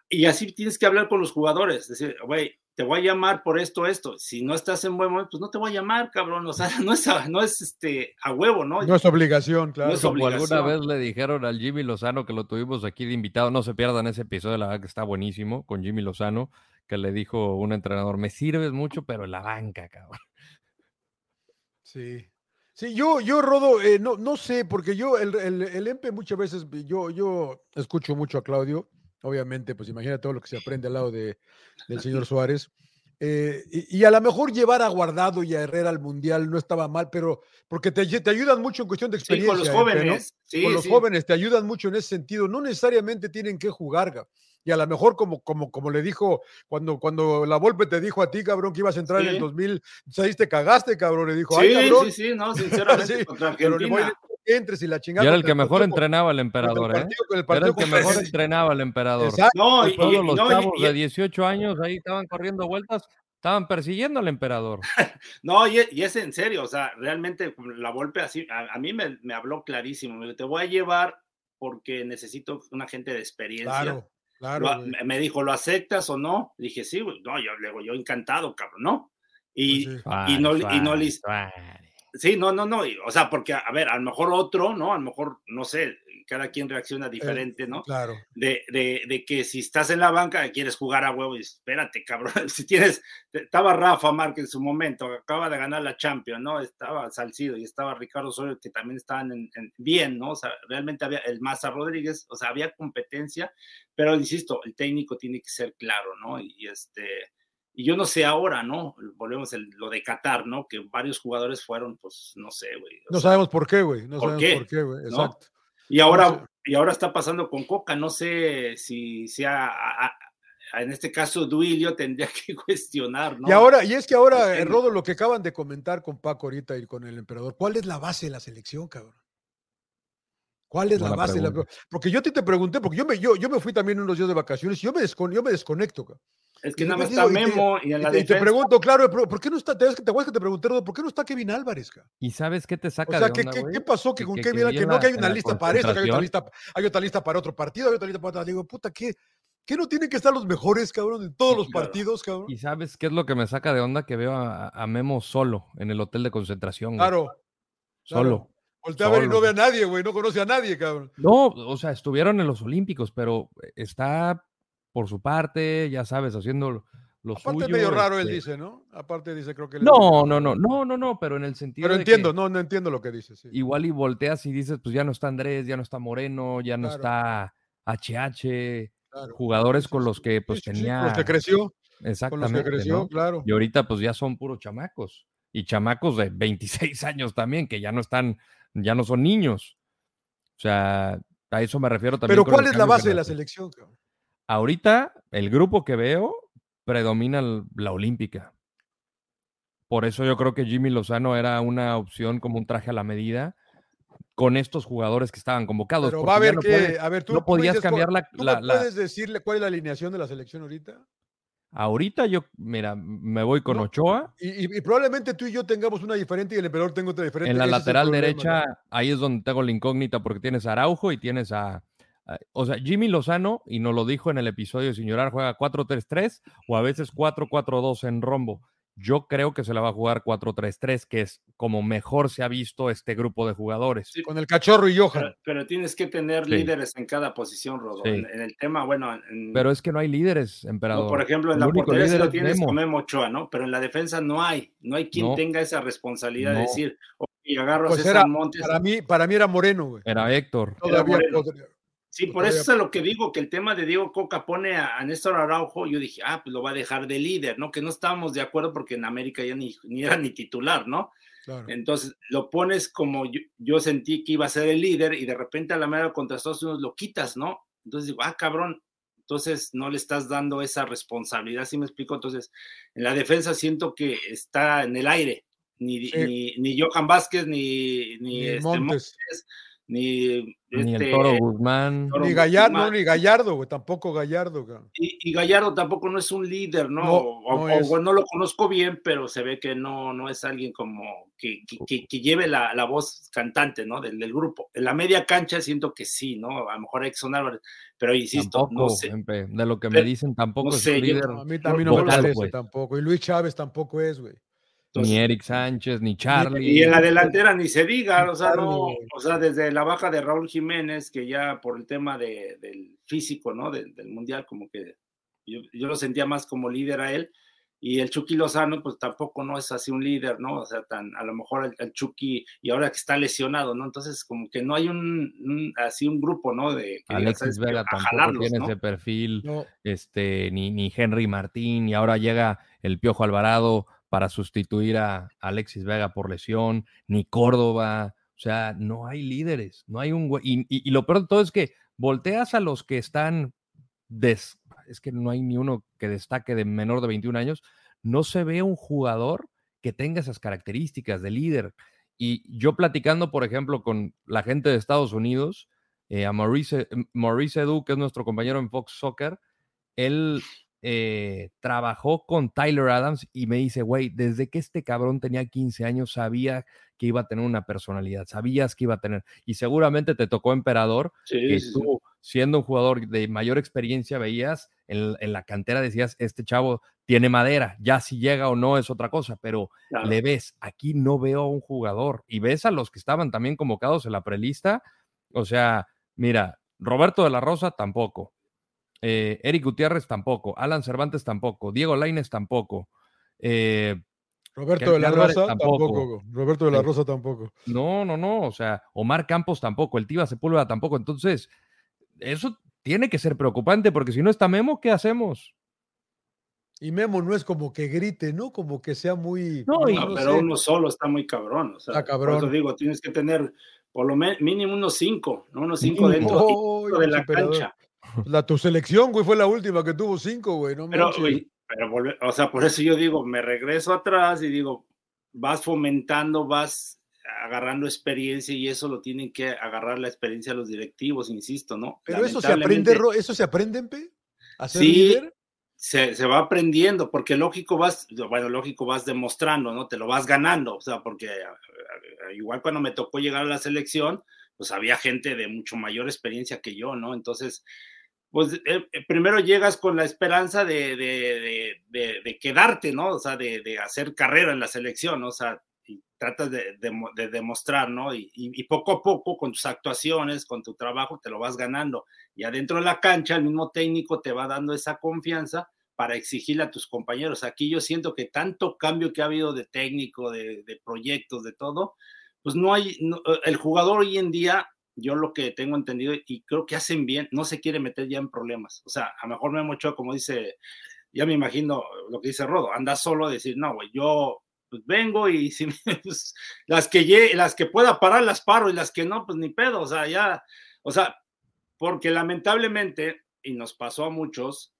Y así tienes que hablar con los jugadores, decir, güey, te voy a llamar por esto, esto. Si no estás en buen momento, pues no te voy a llamar, cabrón. O sea, [LAUGHS] no es a, no es este, a huevo, ¿no? No es obligación, claro. No es Como alguna vez le dijeron al Jimmy Lozano que lo tuvimos aquí de invitado, no se pierdan ese episodio, la verdad que está buenísimo, con Jimmy Lozano, que le dijo un entrenador, me sirves mucho, pero en la banca, cabrón. Sí. Sí, yo, yo Rodo, eh, no, no sé, porque yo, el, el, el EMPE muchas veces, yo, yo escucho mucho a Claudio, obviamente, pues imagina todo lo que se aprende al lado de, del señor Suárez. eh, y, y a lo mejor llevar a Guardado y a Herrera al Mundial no estaba mal, pero porque te, te ayudan mucho en cuestión de Sí, experiencia. con los Empe, ¿no? jóvenes. Sí, con los sí. jóvenes te ayudan mucho en ese sentido. No necesariamente tienen que jugar. ga. Y a lo mejor, como, como, como le dijo, cuando, cuando la Volpe te dijo a ti, cabrón, que ibas a entrar en el Sí. 2006, te cagaste, cabrón. Le dijo, Sí, ay, cabrón. sí, sí, no, [LAUGHS] sinceramente, contra pero entres y la Y chingada. era el que mejor partido- entrenaba el emperador, ¿eh? el Era el que mejor entrenaba el emperador. Exacto. No, y, Todos y- los no, y- chavos y- de 18 años ahí estaban corriendo vueltas, estaban persiguiendo al emperador. [LAUGHS] no, y, y es en serio, o sea, realmente la Volpe así, a, a mí me, me habló clarísimo, me dijo, te voy a llevar porque necesito una gente de experiencia. Claro, claro. Lo- me- dijo, ¿lo aceptas o no? Dije, sí, güey. No, yo le digo, yo encantado, cabrón, ¿no? Y, Pues sí. y no, y no le-. Sí, no, no, no. O sea, porque, a ver, a lo mejor otro, ¿no? A lo mejor, no sé, cada quien reacciona diferente, ¿no? Claro. De, de, de que si estás en la banca y quieres jugar a huevo, y espérate, cabrón. [LAUGHS] Si tienes, estaba Rafa Márquez en su momento, acaba de ganar la Champions, ¿no? Estaba Salcido y estaba Ricardo Osorio, que también estaban en- en- bien, ¿no? O sea, realmente había el Maza Rodríguez, o sea, había competencia, pero insisto, el técnico tiene que ser claro, ¿no? Y, y este. Y yo no sé ahora, ¿no? Volvemos a lo de Qatar, ¿no? Que varios jugadores fueron, pues, no sé, güey. No sea, sabemos por qué, güey. No ¿por sabemos qué? por qué, güey. ¿no? Exacto. Y ahora, No sé. y ahora está pasando con Coca. No sé si sea, a- a- en este caso, Duilio tendría [LAUGHS] que cuestionar, ¿no? Y ahora, y es que ahora, eh. Rodo, lo que acaban de comentar con Paco ahorita y con el emperador, ¿cuál es la base de la selección, cabrón? ¿Cuál es la base? la-. Porque yo a ti te pregunté, porque yo me, yo, yo me fui también unos días de vacaciones y yo me, descon- yo me desconecto, es que nada más está te- Memo y en la te, y te pregunto, claro, ¿por qué no está? Te, te que te pregunté, ¿por qué no está Kevin Álvarez, cabrón? ¿Y sabes qué te O saca sea, de ¿qué, onda, qué, qué pasó? Que, Que- con que- Kevin, que que, no, que hay una lista para esto, que hay otra lista, hay otra lista para otro partido, hay otra lista para otra. Digo, puta, ¿qué, ¿qué no tienen que estar los mejores, cabrón, en todos los Claro. partidos, cabrón? ¿Y sabes qué es lo que me saca de onda? Que veo a, a Memo solo en el hotel de concentración. güey. Claro. Voltea a ver y no ve a nadie, güey. No conoce a nadie, cabrón. No, o sea, estuvieron en los Olímpicos, pero está por su parte, ya sabes, haciendo lo- Aparte es suyo. medio raro, él este, dice, ¿no? Aparte dice, creo que... No, no, no, no, no, no, pero en el sentido Pero de que entiendo, no, no entiendo lo que dice, sí. igual y volteas y dices, pues ya no está Andrés, ya no está Moreno, ya no Claro. está HH, Claro. jugadores Sí, con los que pues Sí, tenía... Con los que creció, con los que Exactamente, creció, ¿no? claro. Y ahorita pues ya son puros chamacos. Y chamacos de 26 años también, que ya no están, ya no son niños. O sea, a eso me refiero también. Pero ¿cuál es la base de la selección, cabrón? Ahorita, el grupo que veo predomina la olímpica. Por eso yo creo que Jimmy Lozano era una opción como un traje a la medida con estos jugadores que estaban convocados. Pero va a haber no que... puedes- a ver, tú, no podías cambiar la, ¿Tú la- me la- puedes decirle cuál es la alineación de la selección ahorita? Ahorita yo, mira, me voy con No, Ochoa. Y, y- y probablemente tú y yo tengamos una diferente y el emperador tenga otra diferente. En la ese lateral derecha, ahí es donde tengo la incógnita porque tienes a Araujo y tienes a, a- o sea, Jimmy Lozano, y nos lo dijo en el episodio sin llorar, juega 4-3-3 o a veces 4-4-2 en rombo. Yo creo que se la va a jugar 4-3-3, que es como mejor se ha visto este grupo de jugadores. Con el cachorro y Johan. Pero, pero tienes que tener Sí. líderes en cada posición, Rodo. Sí. En, en el tema, bueno, en- Pero es que no hay líderes, emperador. no, por ejemplo, en El la portería sí lo es tienes Memo. con Memo Ochoa, ¿no? Pero en la defensa no hay. No hay quien No. tenga esa responsabilidad de decir, y agarro a Pues César era, Montes. para mí, para mí era Moreno, güey. Era Héctor. Era Todavía Moreno. podría- Sí, por eso es lo que digo, que el tema de Diego Coca pone a, a Néstor Araujo, yo dije, ah, pues lo va a dejar de líder, ¿no? Que no estábamos de acuerdo porque en América ya ni, ni era ni titular, ¿no? Claro. Entonces lo pones como yo, yo sentí que iba a ser el líder y de repente a la mera contra Estados Unidos lo quitas, ¿no? Entonces digo, ah, cabrón, entonces no le estás dando esa responsabilidad, ¿sí me explico? Entonces, en la defensa siento que está en el aire, ni, Sí. ni, ni Johan Vázquez, ni, ni, Ni este, Montes. Montes, ni, Ni el este, Toro Guzmán. Toro Ni Gallardo, Guzmán. ni Gallardo, güey. Tampoco Gallardo. Y, y Gallardo tampoco no es un líder, ¿no? No, o, no o- es. o no lo conozco bien, pero se ve que no, no es alguien como que, que- que- que lleve la, la voz cantante, ¿no? Del, del grupo. En la media cancha siento que sí, ¿no? A lo mejor Exxon Álvarez, pero insisto, Tampoco, no sé. De lo que me dicen, tampoco no es sé, un líder. No, a mí, mí no me parece pues. tampoco. Y Luis Chávez tampoco es, güey. Ni Eric Sánchez, ni Charlie. Y en la delantera ni se diga, o sea, no, o sea, desde la baja de Raúl Jiménez, que ya por el tema de- del físico, ¿no? Del, del mundial, como que yo, yo lo sentía más como líder a él. Y el Chucky Lozano, pues tampoco no es así un líder, ¿no? O sea, tan, a lo mejor el, el Chucky, y ahora que está lesionado, ¿no? Entonces, como que no hay un, un- así un grupo, ¿no? De que Alexis. Vega A tampoco jalarlos, tiene ¿no? ese perfil, No. este, ni, ni Henry Martín, y ahora llega el Piojo Alvarado para sustituir a Alexis Vega por lesión, ni Córdoba, o sea, no hay líderes, no hay un y, y- lo peor de todo es que volteas a los que están, des- es que no hay ni uno que destaque de menor de 21 años, no se ve un jugador que tenga esas características de líder. Y yo platicando, por ejemplo, con la gente de Estados Unidos, eh, a Maurice, Maurice Edu, que es nuestro compañero en Fox Soccer, él eh, trabajó con Tyler Adams y me dice, güey, desde que este cabrón tenía 15 años sabía que iba a tener una personalidad, sabías que iba a tener, y seguramente te tocó Emperador, Sí, que sí, sí. tú, siendo un jugador de mayor experiencia, veías en, en la cantera, decías, este chavo tiene madera, ya si llega o no es otra cosa, pero Claro. le ves, aquí no veo a un jugador, y ves a los que estaban también convocados en la prelista, o sea, mira, Roberto de la Rosa tampoco, eh, Eric Gutiérrez tampoco, Alan Cervantes tampoco, Diego Laines tampoco, eh, Roberto de la Rosa tampoco. Roberto de la. Rosa tampoco. no, no, no, o sea, Omar Campos tampoco, el Tiva Sepúlveda tampoco. Entonces, eso tiene que ser preocupante porque si no está Memo, ¿qué hacemos? Y Memo no es como que grite, ¿no? Como que sea muy. No, No, no pero sé. uno solo está muy cabrón. O sea, Está cabrón. Por eso digo, tienes que tener por lo menos mínimo unos cinco, ¿no? Unos cinco dentro, Oh, dentro de la superador. cancha. La, tu selección, güey, fue la última que tuvo cinco, güey. No Pero, güey, pero volve- o sea, por eso yo digo, me regreso atrás y digo, vas fomentando, vas agarrando experiencia y eso lo tienen que agarrar la experiencia los directivos, insisto, ¿no? Pero eso se aprende, eso se aprende, Pe? ¿A ser Sí, líder? se, se va aprendiendo, porque lógico vas, bueno, lógico vas demostrando, ¿no? Te lo vas ganando, o sea, porque igual cuando me tocó llegar a la selección, pues había gente de mucho mayor experiencia que yo, ¿no? Entonces, pues eh, eh, primero llegas con la esperanza de, quedarte, ¿no? O sea, de, hacer carrera en la selección, ¿no? O sea, y tratas de, demostrar, ¿no? Y, poco a poco, con tus actuaciones, con tu trabajo, te lo vas ganando. Y adentro de la cancha, el mismo técnico te va dando esa confianza para exigirle a tus compañeros. Aquí yo siento que tanto cambio que ha habido de técnico, de, proyectos, de todo, pues no hay, el jugador hoy en día, yo lo que tengo entendido y creo que hacen bien, no se quiere meter ya en problemas. O sea, a lo mejor me mucho como dice, ya me imagino lo que dice Rodo, anda solo a decir, no, güey, yo pues vengo y si [LAUGHS] pues, las que las que pueda parar las paro y las que no, pues ni pedo, o sea, ya, o sea, porque lamentablemente, y nos pasó a muchos,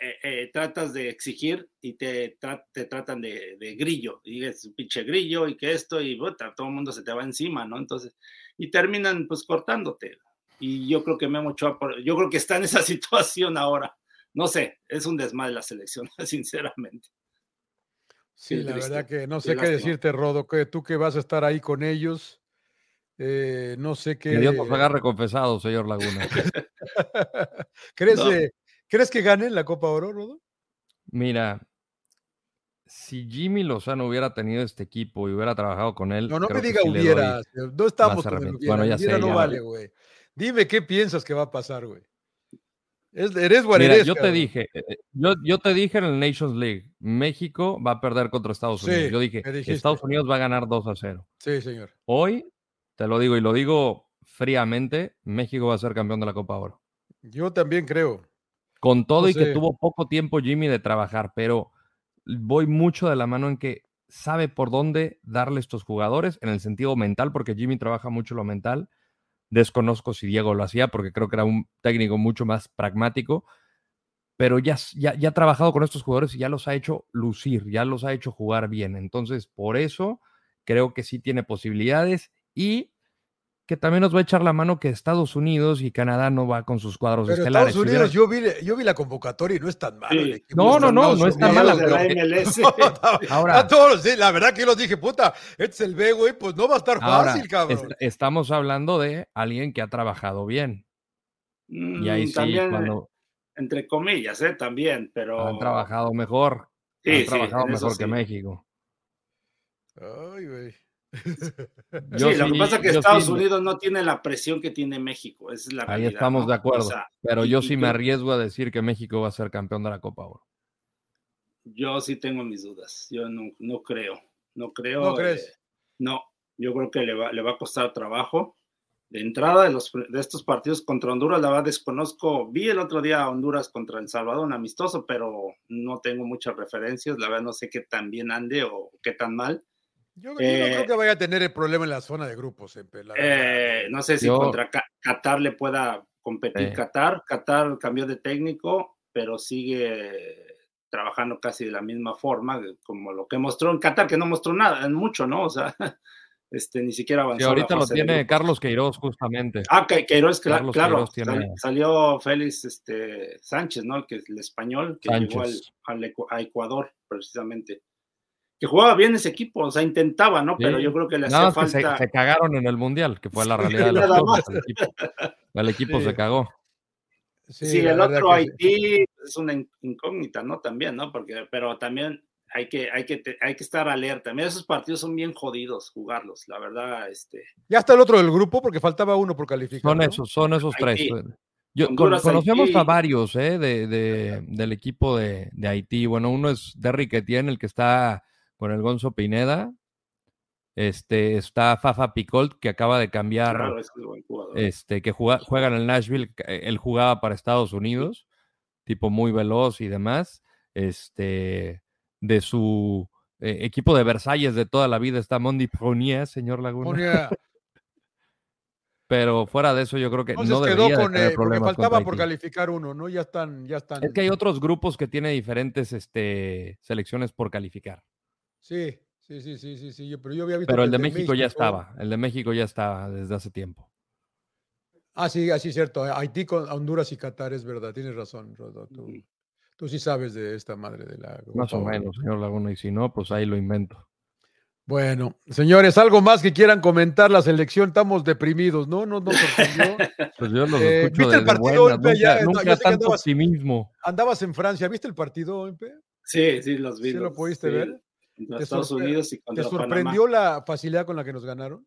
eh, eh, tratas de exigir y te, te tratan de, grillo, y es pinche grillo y que esto, y todo el mundo se te va encima, ¿no? Entonces, y terminan pues cortándote. Y yo creo que Memo Ochoa, yo creo que está en esa [LAUGHS] situación ahora. No sé, es un desmadre la selección, [LAUGHS] sinceramente. Sí, la verdad que no sé qué, decirte, Rodo, que tú que vas a estar ahí con ellos, eh, no sé qué. Que Dios nos haga reconfesado, señor Laguna. [LAUGHS] ¿Crees, ¿Crees que gane la Copa Oro, Rodo? Mira, si Jimmy Lozano hubiera tenido este equipo y hubiera trabajado con él. No, no me diga hubiera. No estamos con el hubiera. Bueno, ya sé, no vale, güey. Dime qué piensas que va a pasar, güey. eres guarirés, yo te dije, eh, eh, yo, yo, te dije en el Nations League, México va a perder contra Estados Unidos. yo dije, Estados Unidos va a ganar 2 a 0. Sí, señor. Hoy, te lo digo y lo digo fríamente, México va a ser campeón de la Copa Oro. Yo también creo. Con todo y que tuvo poco tiempo Jimmy de trabajar, pero voy mucho de la mano en que sabe por dónde darle estos jugadores en el sentido mental, porque Jimmy trabaja mucho lo mental. Desconozco si Diego lo hacía, porque creo que era un técnico mucho más pragmático, pero ya, ya, ya ha trabajado con estos jugadores y ya los ha hecho lucir, ya los ha hecho jugar bien. Entonces, por eso creo que sí tiene posibilidades y que también nos va a echar la mano que Estados Unidos y Canadá no va con sus cuadros Pero Estados Unidos, yo, vi, yo vi la convocatoria y no es tan malo. No, no, no, no es tan mala. Ahora, todos, la verdad que yo los dije, puta, este es el B, güey, pues no va a estar fácil, cabrón. estamos hablando de alguien que ha trabajado bien. y ahí mm, sí, cuando... Entre comillas, ¿eh? También, pero... Han trabajado mejor. Sí, han trabajado mejor que México. Ay, güey sí, lo que pasa es que Estados Unidos no tiene la presión que tiene México. es la Ahí estamos de acuerdo. pero yo sí me arriesgo a decir que México va a ser campeón de la Copa Oro. Yo sí tengo mis dudas. Yo no, no creo. No creo. ¿No crees? Eh, no, yo creo que le va, le va a costar trabajo. De entrada de, los, de estos partidos contra Honduras, la verdad desconozco. Vi el otro día a Honduras contra El Salvador, un amistoso, pero no tengo muchas referencias. La verdad no sé qué tan bien ande o qué tan mal yo, no creo eh, que vaya a tener el problema en la zona de grupos. Eh, no sé si contra Qatar le pueda competir Qatar. Qatar cambió de técnico, pero sigue trabajando casi de la misma forma como lo que mostró en Qatar, que no mostró nada, en mucho, ¿no? O sea, [LAUGHS] este, ni siquiera avanzó. Y ahorita lo tiene Carlos Queiroz, justamente. Ah, Queiroz, claro. Salió Félix este, Sánchez, ¿no? Que es el español, que llegó al, a Ecuador, precisamente que jugaba bien ese equipo, o sea, intentaba, ¿no? Pero yo creo que le hacía falta. se, cagaron en el Mundial, que fue la realidad de las cosas. El equipo, el equipo se cagó. Sí, el otro Haití es una incógnita, ¿no? También, ¿no? Porque, pero también hay que, hay que, hay que estar alerta. Mira, esos partidos son bien jodidos jugarlos, la verdad, este. Ya está el otro del grupo porque faltaba uno por calificar. Son esos, son esos tres. Yo, conocemos a varios ¿eh? de, de, del equipo de, de, Haití. Bueno, uno es Derrick Etienne, el que está con el Gonzo Pineda. Este, está Fafa Picolt, que acaba de cambiar, este, que juega, juega, en el Nashville, eh, él jugaba para Estados Unidos, tipo muy veloz y demás. Este, de su eh, equipo de Versalles de toda la vida está Mondi Prunier, señor Laguna. [LAUGHS] Pero fuera de eso, yo creo que no debería con, tener porque faltaba por calificar uno, ¿no? Ya están, ya están. Es que hay otros grupos que tienen diferentes este, selecciones por calificar. Sí, sí, sí, sí, sí, pero yo había visto. Pero el de, México, ya estaba, el de México ya estaba desde hace tiempo. Ah, sí, así es cierto. Haití, con Honduras y Qatar, es verdad, tienes razón, Rodo. Tú, sí sabes de esta madre de la. Más o menos, señor Laguna, y si no, pues ahí lo invento. Bueno, señores, algo más que quieran comentar la selección, estamos deprimidos, ¿no? No nos sorprendió. [LAUGHS] Pues yo los eh, escucho ¿Viste el partido, nunca, nunca tanto optimismo. Andabas en Francia, ¿viste el partido, Sí, sí, los vi. ¿Sí lo pudiste ver? Contra ¿Te Estados sorpre- Unidos y ¿Te contra Panamá. sorprendió la facilidad con la que nos ganaron?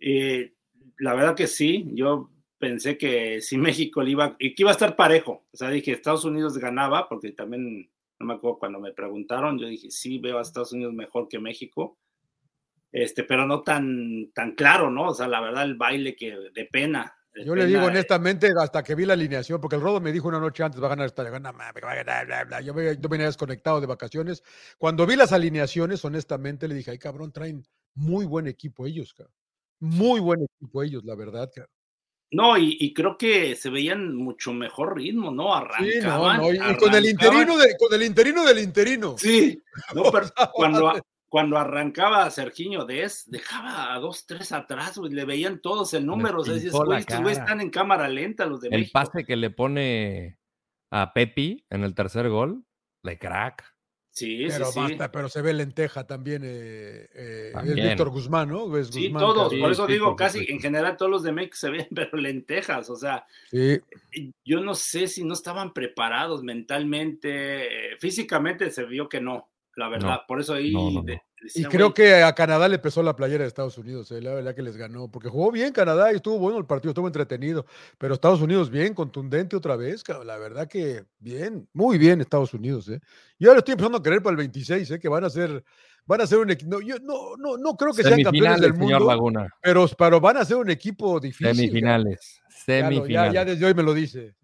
Eh, la verdad que sí, yo pensé que si México le iba, y que iba a estar parejo, o sea, dije Estados Unidos ganaba, porque también, no me acuerdo cuando me preguntaron, yo dije, sí, veo a Estados Unidos mejor que México, este, pero no tan, tan claro, ¿no? O sea, la verdad, el baile que de pena. Yo le digo eh, honestamente, hasta que vi la alineación, porque el Rodo me dijo una noche antes, va a ganar esta, gana, ma, va a ganar, bla, bla. Yo, me- yo venía desconectado de vacaciones. Cuando vi las alineaciones, honestamente, le dije, ay, cabrón, traen muy buen equipo ellos, cabrón. Muy buen equipo ellos, la verdad, cabrón. No, y, y creo que se veían mucho mejor ritmo, ¿no? Sí, no, Arrancaban. no, y, con el interino de, con el interino del interino. Sí, [LAUGHS] no, pero cuando, cuando arrancaba Sergiño Des, dejaba a dos, tres atrás, güey, le veían todos el número. O sea, dices, pintó la güey, estos güeyes cara. están en cámara lenta, los de El México. pase que le pone a Pepi en el tercer gol, de crack. Sí, Pero, sí, sí. basta, pero se ve lenteja también. eh, eh, es. Víctor Guzmán, ¿no? Es Sí, Guzmán, todos, por eso sí, digo, casi en general todos los de México se ven, [LAUGHS] pero lentejas, o sea, Sí. y yo no sé si no estaban preparados mentalmente, eh, físicamente se vio que no, la verdad, por eso ahí No, no, no. de- Y creo que a Canadá le pesó la playera de Estados Unidos, eh, la verdad que les ganó, porque jugó bien Canadá y estuvo bueno el partido, estuvo entretenido, pero Estados Unidos bien, contundente otra vez, la verdad que bien, muy bien Estados Unidos, ¿eh? Yo ahora estoy empezando a creer para el 26, ¿eh? Que van a ser, van a ser un equipo, no, yo no, no, no creo que sean campeones Semifinales, del señor mundo, Laguna. pero, pero van a ser un equipo difícil. cabrón. Semifinales. Ya, Semifinales. ya desde hoy me lo dice.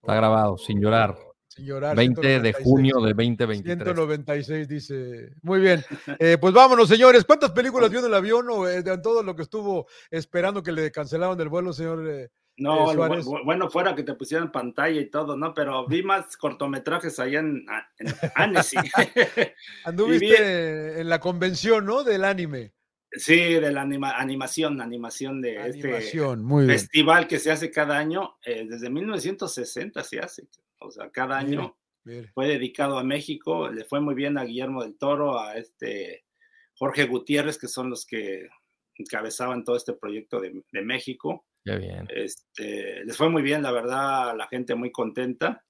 Está grabado, sin llorar. Sin llorar, 20 de 196. junio de 2023. 196 dice. Muy bien. Eh, pues vámonos, señores. ¿Cuántas películas vio en el avión o eh, de todo lo que estuvo esperando que le cancelaron el vuelo, señor? eh, No, eh, bueno, fuera que te pusieran pantalla y todo, ¿no? Pero vi más cortometrajes allá en, en Annecy. [LAUGHS] Anduviste en la convención, ¿no? Del anime. Sí, de la anima- animación, animación de Animación, este muy bien. festival que se hace cada año, eh, desde 1960 se hace, o sea, cada año mire. fue dedicado a México, le fue muy bien a Guillermo del Toro, a este Jorge Gutiérrez, que son los que encabezaban todo este proyecto de, de México. Qué bien. Este, les fue muy bien, la verdad, la gente muy contenta.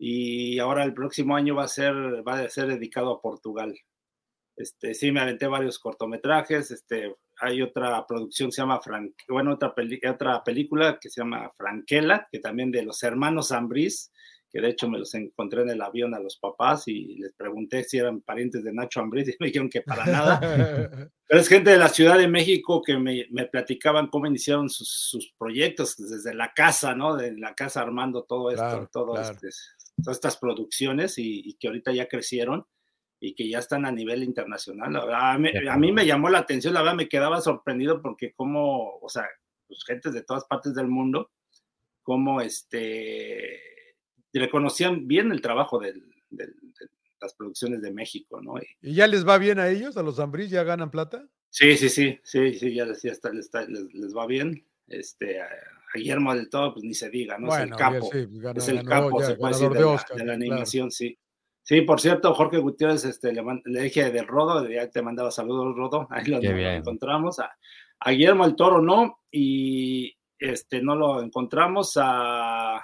Y ahora el próximo año va a ser, va a ser dedicado a Portugal. Este, sí, me aventé varios cortometrajes. Este, hay otra producción que se llama Fran- bueno, otra, peli- otra película que se llama Franquela, que también de los hermanos Ambriz, que de hecho me los encontré en el avión a los papás y les pregunté si eran parientes de Nacho Ambriz y [LAUGHS] me dijeron que para nada. [LAUGHS] Pero es gente de la Ciudad de México que me, me platicaban cómo iniciaron sus, sus proyectos desde la casa, ¿no? De la casa armando todo esto, Claro, todo claro. este- todas estas producciones y, y que ahorita ya crecieron y que ya están a nivel internacional. La verdad, a, mí, a mí me llamó la atención, la verdad me quedaba sorprendido porque como, o sea, pues, gentes de todas partes del mundo, como este, reconocían bien el trabajo del- del- de las producciones de México, ¿no? Y, ¿Y ya les va bien a ellos, a los Zambris? ¿Ya ganan plata? Sí, sí, sí, sí, sí, ya, les- ya está, les, está- les- les va bien. Este, a, Guillermo del Todo, pues ni se diga, ¿no? Bueno, es el capo. sí, pues, ganó- es el ganó capo, ya, se puede decir, de de, la- Oscar, de la, claro. animación, sí. Sí, por cierto, Jorge Gutiérrez, este, le, dije del Rodo, ya te mandaba saludos, Rodo, ahí lo, encontramos. A, a Guillermo del Toro no, y este, no lo encontramos a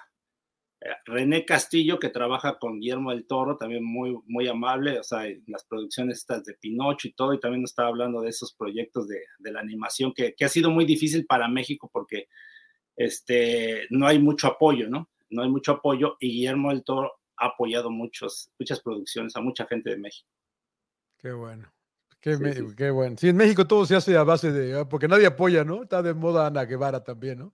René Castillo, que trabaja con Guillermo del Toro, también muy, muy amable, o sea, en las producciones estas de Pinocho y todo, y también nos estaba hablando de esos proyectos de, de la animación, que, que ha sido muy difícil para México porque este, no hay mucho apoyo, ¿no? No hay mucho apoyo, y Guillermo del Toro ha apoyado muchos, muchas producciones a mucha gente de México. Qué bueno. Qué, Sí, me- sí. qué bueno. Sí, en México todo se hace a base de, ah, porque nadie apoya, ¿no? Está de moda Ana Guevara también, ¿no?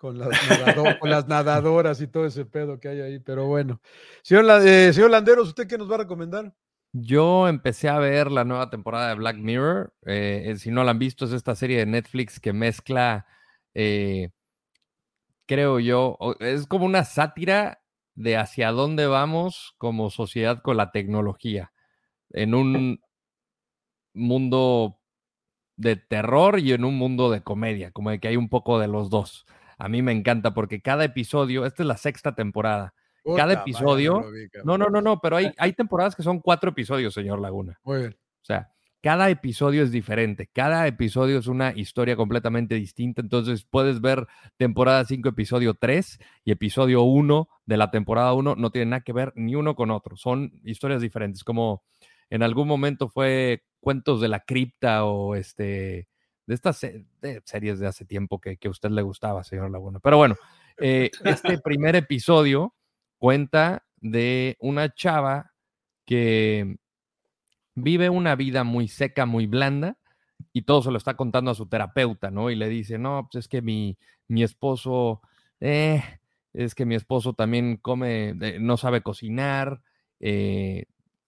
Con las, nadadoras y todo ese pedo que hay ahí, pero bueno. Señor, eh, Landeros, ¿usted qué nos va a recomendar? Yo empecé a ver la nueva temporada de Black Mirror. eh, eh, si no la han visto, es esta serie de Netflix que mezcla, eh, creo yo, es como una sátira de hacia dónde vamos como sociedad con la tecnología. En un mundo de terror y en un mundo de comedia, como de que hay un poco de los dos. A mí me encanta porque cada episodio, esta es la sexta temporada, Puta cada episodio, vi, no, no, no, no, pero hay, hay [LAUGHS] temporadas que son cuatro episodios, señor Laguna. Muy bien. O sea, cada episodio es diferente, cada episodio es una historia completamente distinta, entonces puedes ver temporada 5, episodio 3 y episodio 1 de la temporada 1 no tienen nada que ver ni uno con otro, son historias diferentes, como en algún momento fue Cuentos de la Cripta o este, de estas series de hace tiempo que, que, a usted le gustaba, señor Laguna. Pero bueno, eh, este primer episodio cuenta de una chava que vive una vida muy seca, muy blanda, y todo se lo está contando a su terapeuta, ¿no? Y le dice, no, pues es que mi, mi esposo, eh, es que mi esposo también come, eh, no sabe cocinar, eh,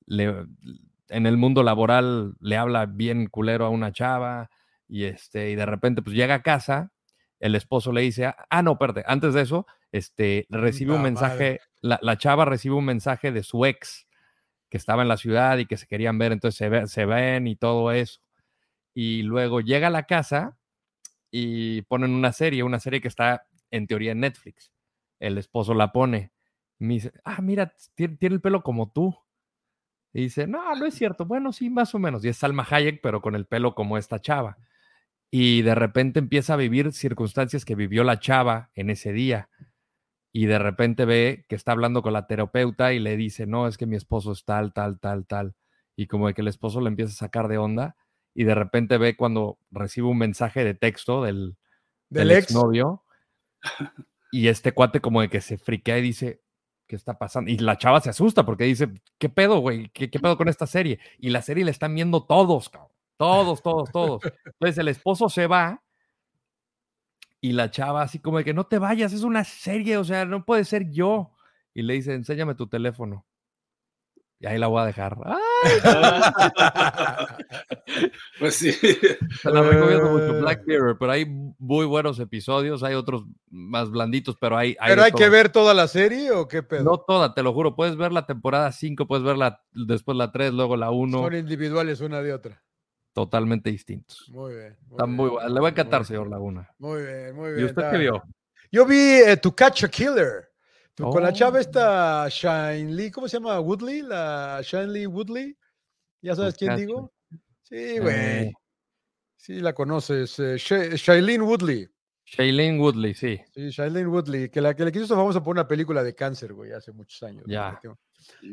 en el mundo laboral le habla bien culero a una chava, y, este, y de repente pues llega a casa, el esposo le dice, ah, no, espérate, antes de eso, este, recibe un mensaje, la, la, chava recibe un mensaje de su ex que estaba en la ciudad y que se querían ver, entonces se, se ven y todo eso y luego llega a la casa y ponen una serie, una serie que está en teoría en Netflix. El esposo la pone. Me dice, ah, mira, tiene, el pelo como tú. Y dice, no, no es cierto. Bueno, sí, más o menos. Y es Salma Hayek, pero con el pelo como esta chava. Y de repente empieza a vivir circunstancias que vivió la chava en ese día. Y de repente ve que está hablando con la terapeuta y le dice, no, es que mi esposo es tal, tal, tal, tal. Y como de que el esposo le empieza a sacar de onda y de repente ve cuando recibe un mensaje de texto del, del, ex novio y este cuate como de que se friquea y dice, ¿qué está pasando? Y la chava se asusta porque dice, ¿qué pedo, güey? ¿Qué, pedo con esta serie? Y la serie la están viendo todos, cabrón. Todos, todos, todos. Entonces el esposo se va y la chava así como de que no te vayas, es una serie, o sea, no puede ser yo. Y le dice, enséñame tu teléfono. Y ahí la voy a dejar. [LAUGHS] pues sí. Se la recomiendo mucho, Black Mirror, pero hay muy buenos episodios, hay otros más blanditos, pero hay... hay ¿Pero hay que ver toda la serie o qué pedo? No toda, te lo juro, puedes ver la temporada 5, puedes ver la, después la 3, luego la 1. Son individuales una de otra. Totalmente distintos. Muy bien. Están muy Le va a encantar, señor Laguna. Muy bien, muy bien. ¿Y usted qué vio? Yo vi eh, To Catch a Killer. Con la chava oh. esta Shine Lee, ¿cómo se llama? Woodley, la Shine Lee Woodley. ¿Ya sabes quién digo? Sí, güey. Eh. Sí, la conoces. Eh, Shailene Woodley. Shailene Woodley, sí. Sí, Shailene Woodley, que la que le quiso famosa por una película de cáncer, güey, hace muchos años. Ya.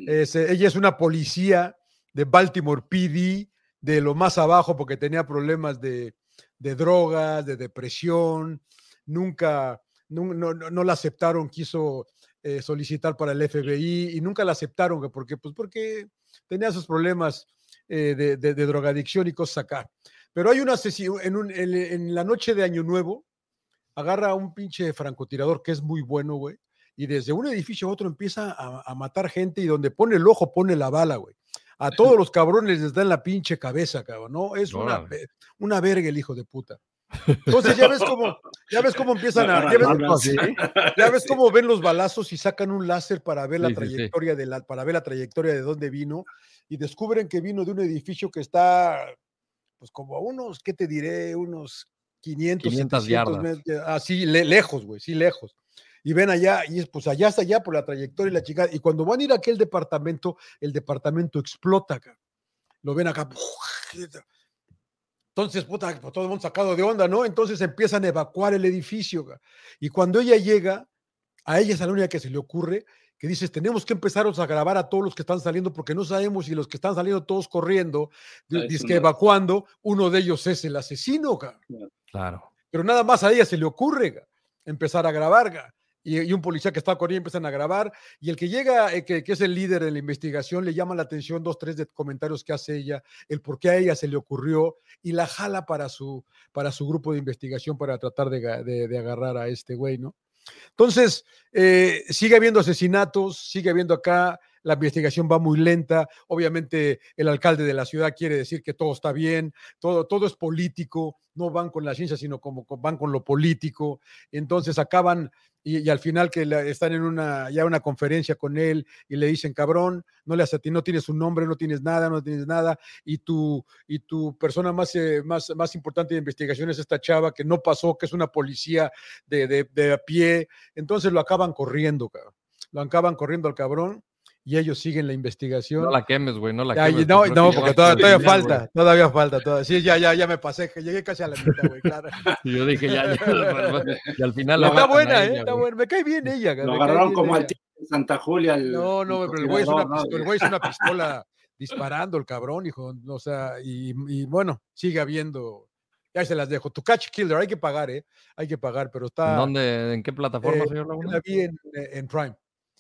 Eh, ella es una policía de Baltimore PD, de lo más abajo, porque tenía problemas de, de drogas, de depresión. Nunca, no, no, no la aceptaron, quiso eh, solicitar para el FBI y nunca la aceptaron, porque, pues porque tenía sus problemas eh, de, de, drogadicción y cosas acá. Pero hay un asesino, en, en, la noche de Año Nuevo, agarra a un pinche francotirador que es muy bueno, güey, y desde un edificio a otro empieza a, matar gente y donde pone el ojo pone la bala, güey. A todos los cabrones les da en la pinche cabeza, cabrón, ¿no? Es una, una verga el hijo de puta. [LAUGHS] Entonces ya ves cómo, ya ves cómo empiezan a, ya ves, [LAUGHS] cómo ven los balazos y sacan un láser para ver la trayectoria de la, para ver la trayectoria de dónde vino y descubren que vino de un edificio que está, pues como a unos, ¿qué te diré? Unos 500, 500 yardas. así lejos, güey, sí lejos. Y ven allá, y pues allá está allá por la trayectoria y la chica. Y cuando van a ir a aquel departamento, el departamento explota acá. Lo ven acá. Entonces, puta, pues, todo el mundo sacado de onda, ¿no? Entonces empiezan a evacuar el edificio. Y cuando ella llega, a ella es la única que se le ocurre que dices, tenemos que empezar a grabar a todos los que están saliendo porque no sabemos si los que están saliendo todos corriendo, ah, dice que evacuando, uno de ellos es el asesino. Claro. Pero nada más a ella se le ocurre empezar a grabar y, un policía que está con ella empiezan a grabar, y el que llega, eh, que, es el líder de la investigación, le llama la atención dos, tres de comentarios que hace ella, el por qué a ella se le ocurrió, y la jala para su, para su grupo de investigación para tratar de, agarrar a este güey, ¿no? Entonces, eh, sigue habiendo asesinatos, sigue habiendo acá la investigación va muy lenta, obviamente el alcalde de la ciudad quiere decir que todo está bien, todo, todo es político, no van con la ciencia, sino como van con lo político, entonces acaban y, al final que están en una ya una conferencia con él y le dicen cabrón no le ti no tienes un nombre no tienes nada no tienes nada y tu y tu persona más eh, más más importante de investigación es esta chava que no pasó que es una policía de, de, a pie. Entonces lo acaban corriendo lo acaban corriendo al cabrón y ellos siguen la investigación. No la quemes, güey, no la quemes. no, no, porque todavía, falta, todavía falta. Todavía. Sí, ya, ya, ya me pasé, llegué casi a la mitad, güey, claro. [LAUGHS] Y yo dije, ya, ya, y al final... está buena, ¿eh? Está buena, me cae bien ella. Lo agarraron como al tío de Santa Julia. no, no, pero el güey, es una, el güey es una pistola disparando el cabrón, hijo. O sea, y, y bueno, sigue habiendo. Ya se las dejo. Tu catch killer, hay que pagar, ¿eh? Hay que pagar, pero está. ¿En dónde, en qué plataforma, eh, señor Laguna? La vi en, en Prime.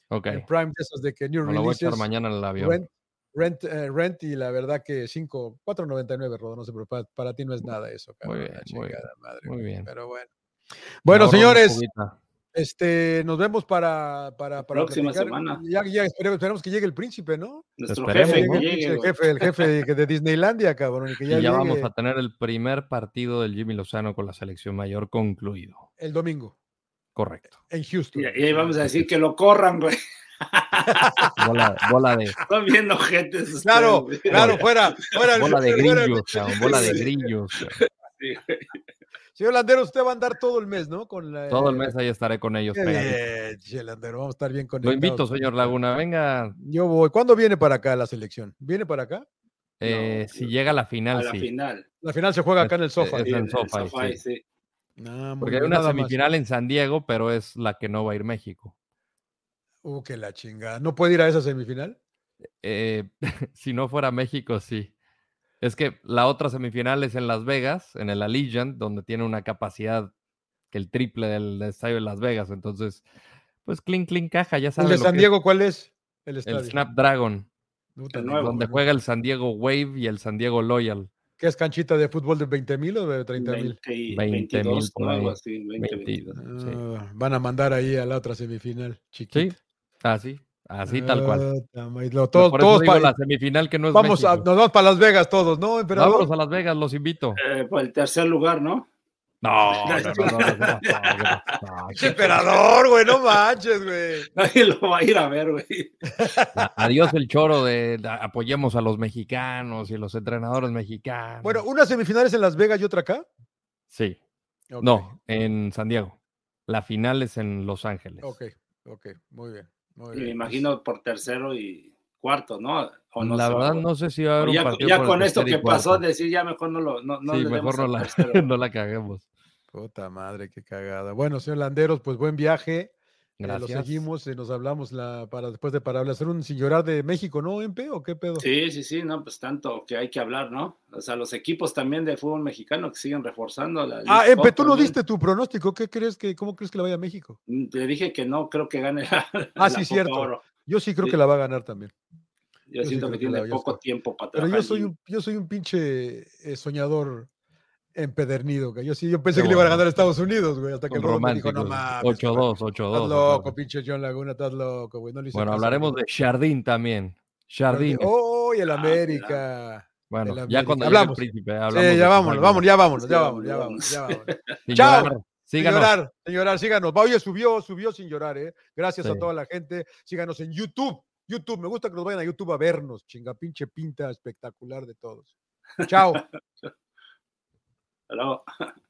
Ok. En Prime, de esas de que New Me lo voy a echar mañana en el avión. Rent, rent, eh, rent, y la verdad que 5, 4.99, Rodo, no sé, pero para, para ti no es nada eso, Muy cabrón. bien, la muy bien, chingada madre, muy bien. Pero bueno. Bueno, señores, este, nos vemos para, para, para Próxima platicar. semana. Ya, ya esperemos, esperemos que llegue el príncipe, ¿no? Nuestro Esperemos, jefe ¿no? que el, jefe, el jefe de, de Disneylandia, cabrón, y que Y ya, ya vamos a tener el primer partido del Jimmy Lozano con la selección mayor concluido. el domingo Correcto. en Houston. Y, ahí vamos a decir que lo corran, güey. Bola, bola de, Están viendo gente. Claro, claro, fuera, fuera, el- bola de grillos, cabrón, bola de grillos. Señor Landero, usted va a andar todo el mes, ¿no? Con la, Todo el mes ahí estaré con ellos. Bien, Landero, vamos a estar bien Lo conectados. invito, señor Laguna. Venga, Yo voy. ¿Cuándo viene para acá la selección? ¿Viene para acá? eh, si llega a la final, A la sí. final. La final se juega acá en el sofá. es en el Sofá, sí. sí. Ah, Porque hay una más. semifinal en San Diego, pero es la que no va a ir México. Uh, que la chingada. ¿No puede ir a esa semifinal? Eh, [LAUGHS] si no fuera México, sí. Es que la otra semifinal es en Las Vegas, en el Allegiant, donde tiene una capacidad que el triple del estadio de Las Vegas. Entonces, pues clink, clink, caja, ya ¿El saben. de San es Diego cuál es? El estadio. el Snapdragon, Puta, el no, nuevo, donde juega el San Diego Wave y el San Diego Loyal. ¿Qué es canchita de fútbol de 20 mil o de 30 mil? 20 y 20 mil 22, por ¿no? ahí. Algo así, 20, 22. 22. Sí. Ah, van a mandar ahí a la otra semifinal, Sí, chiquita. así, así tal cual. Ah, lo- todos, Por eso todos digo pa- la semifinal que no es vamos a, nos vamos para Las Vegas todos, ¿no, emperador? Vámonos a Las Vegas, los invito. Eh, por el tercer lugar, ¿no? No, no, no, no, no, [LAUGHS] no, no, no, Pinche emperador, güey, no manches, güey. [LAUGHS] Nadie lo va a ir a ver, güey. Adiós el choro de, de apoyemos a los mexicanos y los entrenadores mexicanos. Bueno, una semifinal es en Las Vegas y otra acá. sí. No, en San Diego. La final es en Los Ángeles. Ok, ok, muy bien. Muy Y me imagino por tercero y cuarto, ¿no? O no la sé, verdad o- no sé si va a haber un ya, partido ya por el con esto que pasó, decir ya mejor no lo no, no sí, mejor no la, [LAUGHS] no la caguemos. Puta madre, qué cagada. Bueno, señor Landeros, pues buen viaje. Eh, lo Gracias. seguimos y nos hablamos la, para después de para hablar, hacer un sin llorar de México, ¿no, MP? ¿O qué pedo? Sí, sí, sí, no, pues tanto que hay que hablar, ¿no? O sea, los equipos también de fútbol mexicano que siguen reforzando la Ah, League MP, Cup tú no diste tu pronóstico. ¿Qué crees que, cómo crees que le vaya a México? Mm, Te dije que no, creo que gane la, Ah, la sí, Copa cierto. Oro. Yo sí creo Sí. que la va a ganar también. Yo, siento que tiene poco tiempo para Pero trabajar. yo soy un, yo soy un pinche eh, soñador empedernido. que Yo sí, yo pensé Qué que le iban a bueno. ganar a Estados Unidos, güey, hasta que el me dijo, no mames. 8-2, Estás 8-2. loco, pinche John Laguna, estás loco, güey. No le hice Bueno, caso, hablaremos güey. de Jardín también. Jardín. Oh, y el Ah, América. bueno, el ya cuando el Hablamos. príncipe, Sí, hablamos. ya de sus vámonos, vámonos, ya vámonos, Sí, ya vámonos, ya vámonos, ya vámonos. Chao. Sin síganos. llorar, sin llorar, síganos. Oye, subió, subió sin llorar, ¿eh? Gracias a Sí. toda la gente. Síganos en YouTube. YouTube, me gusta que nos vayan a YouTube a vernos. Chinga, pinche pinta espectacular de todos. Chao. [LAUGHS] Hasta luego. [LAUGHS]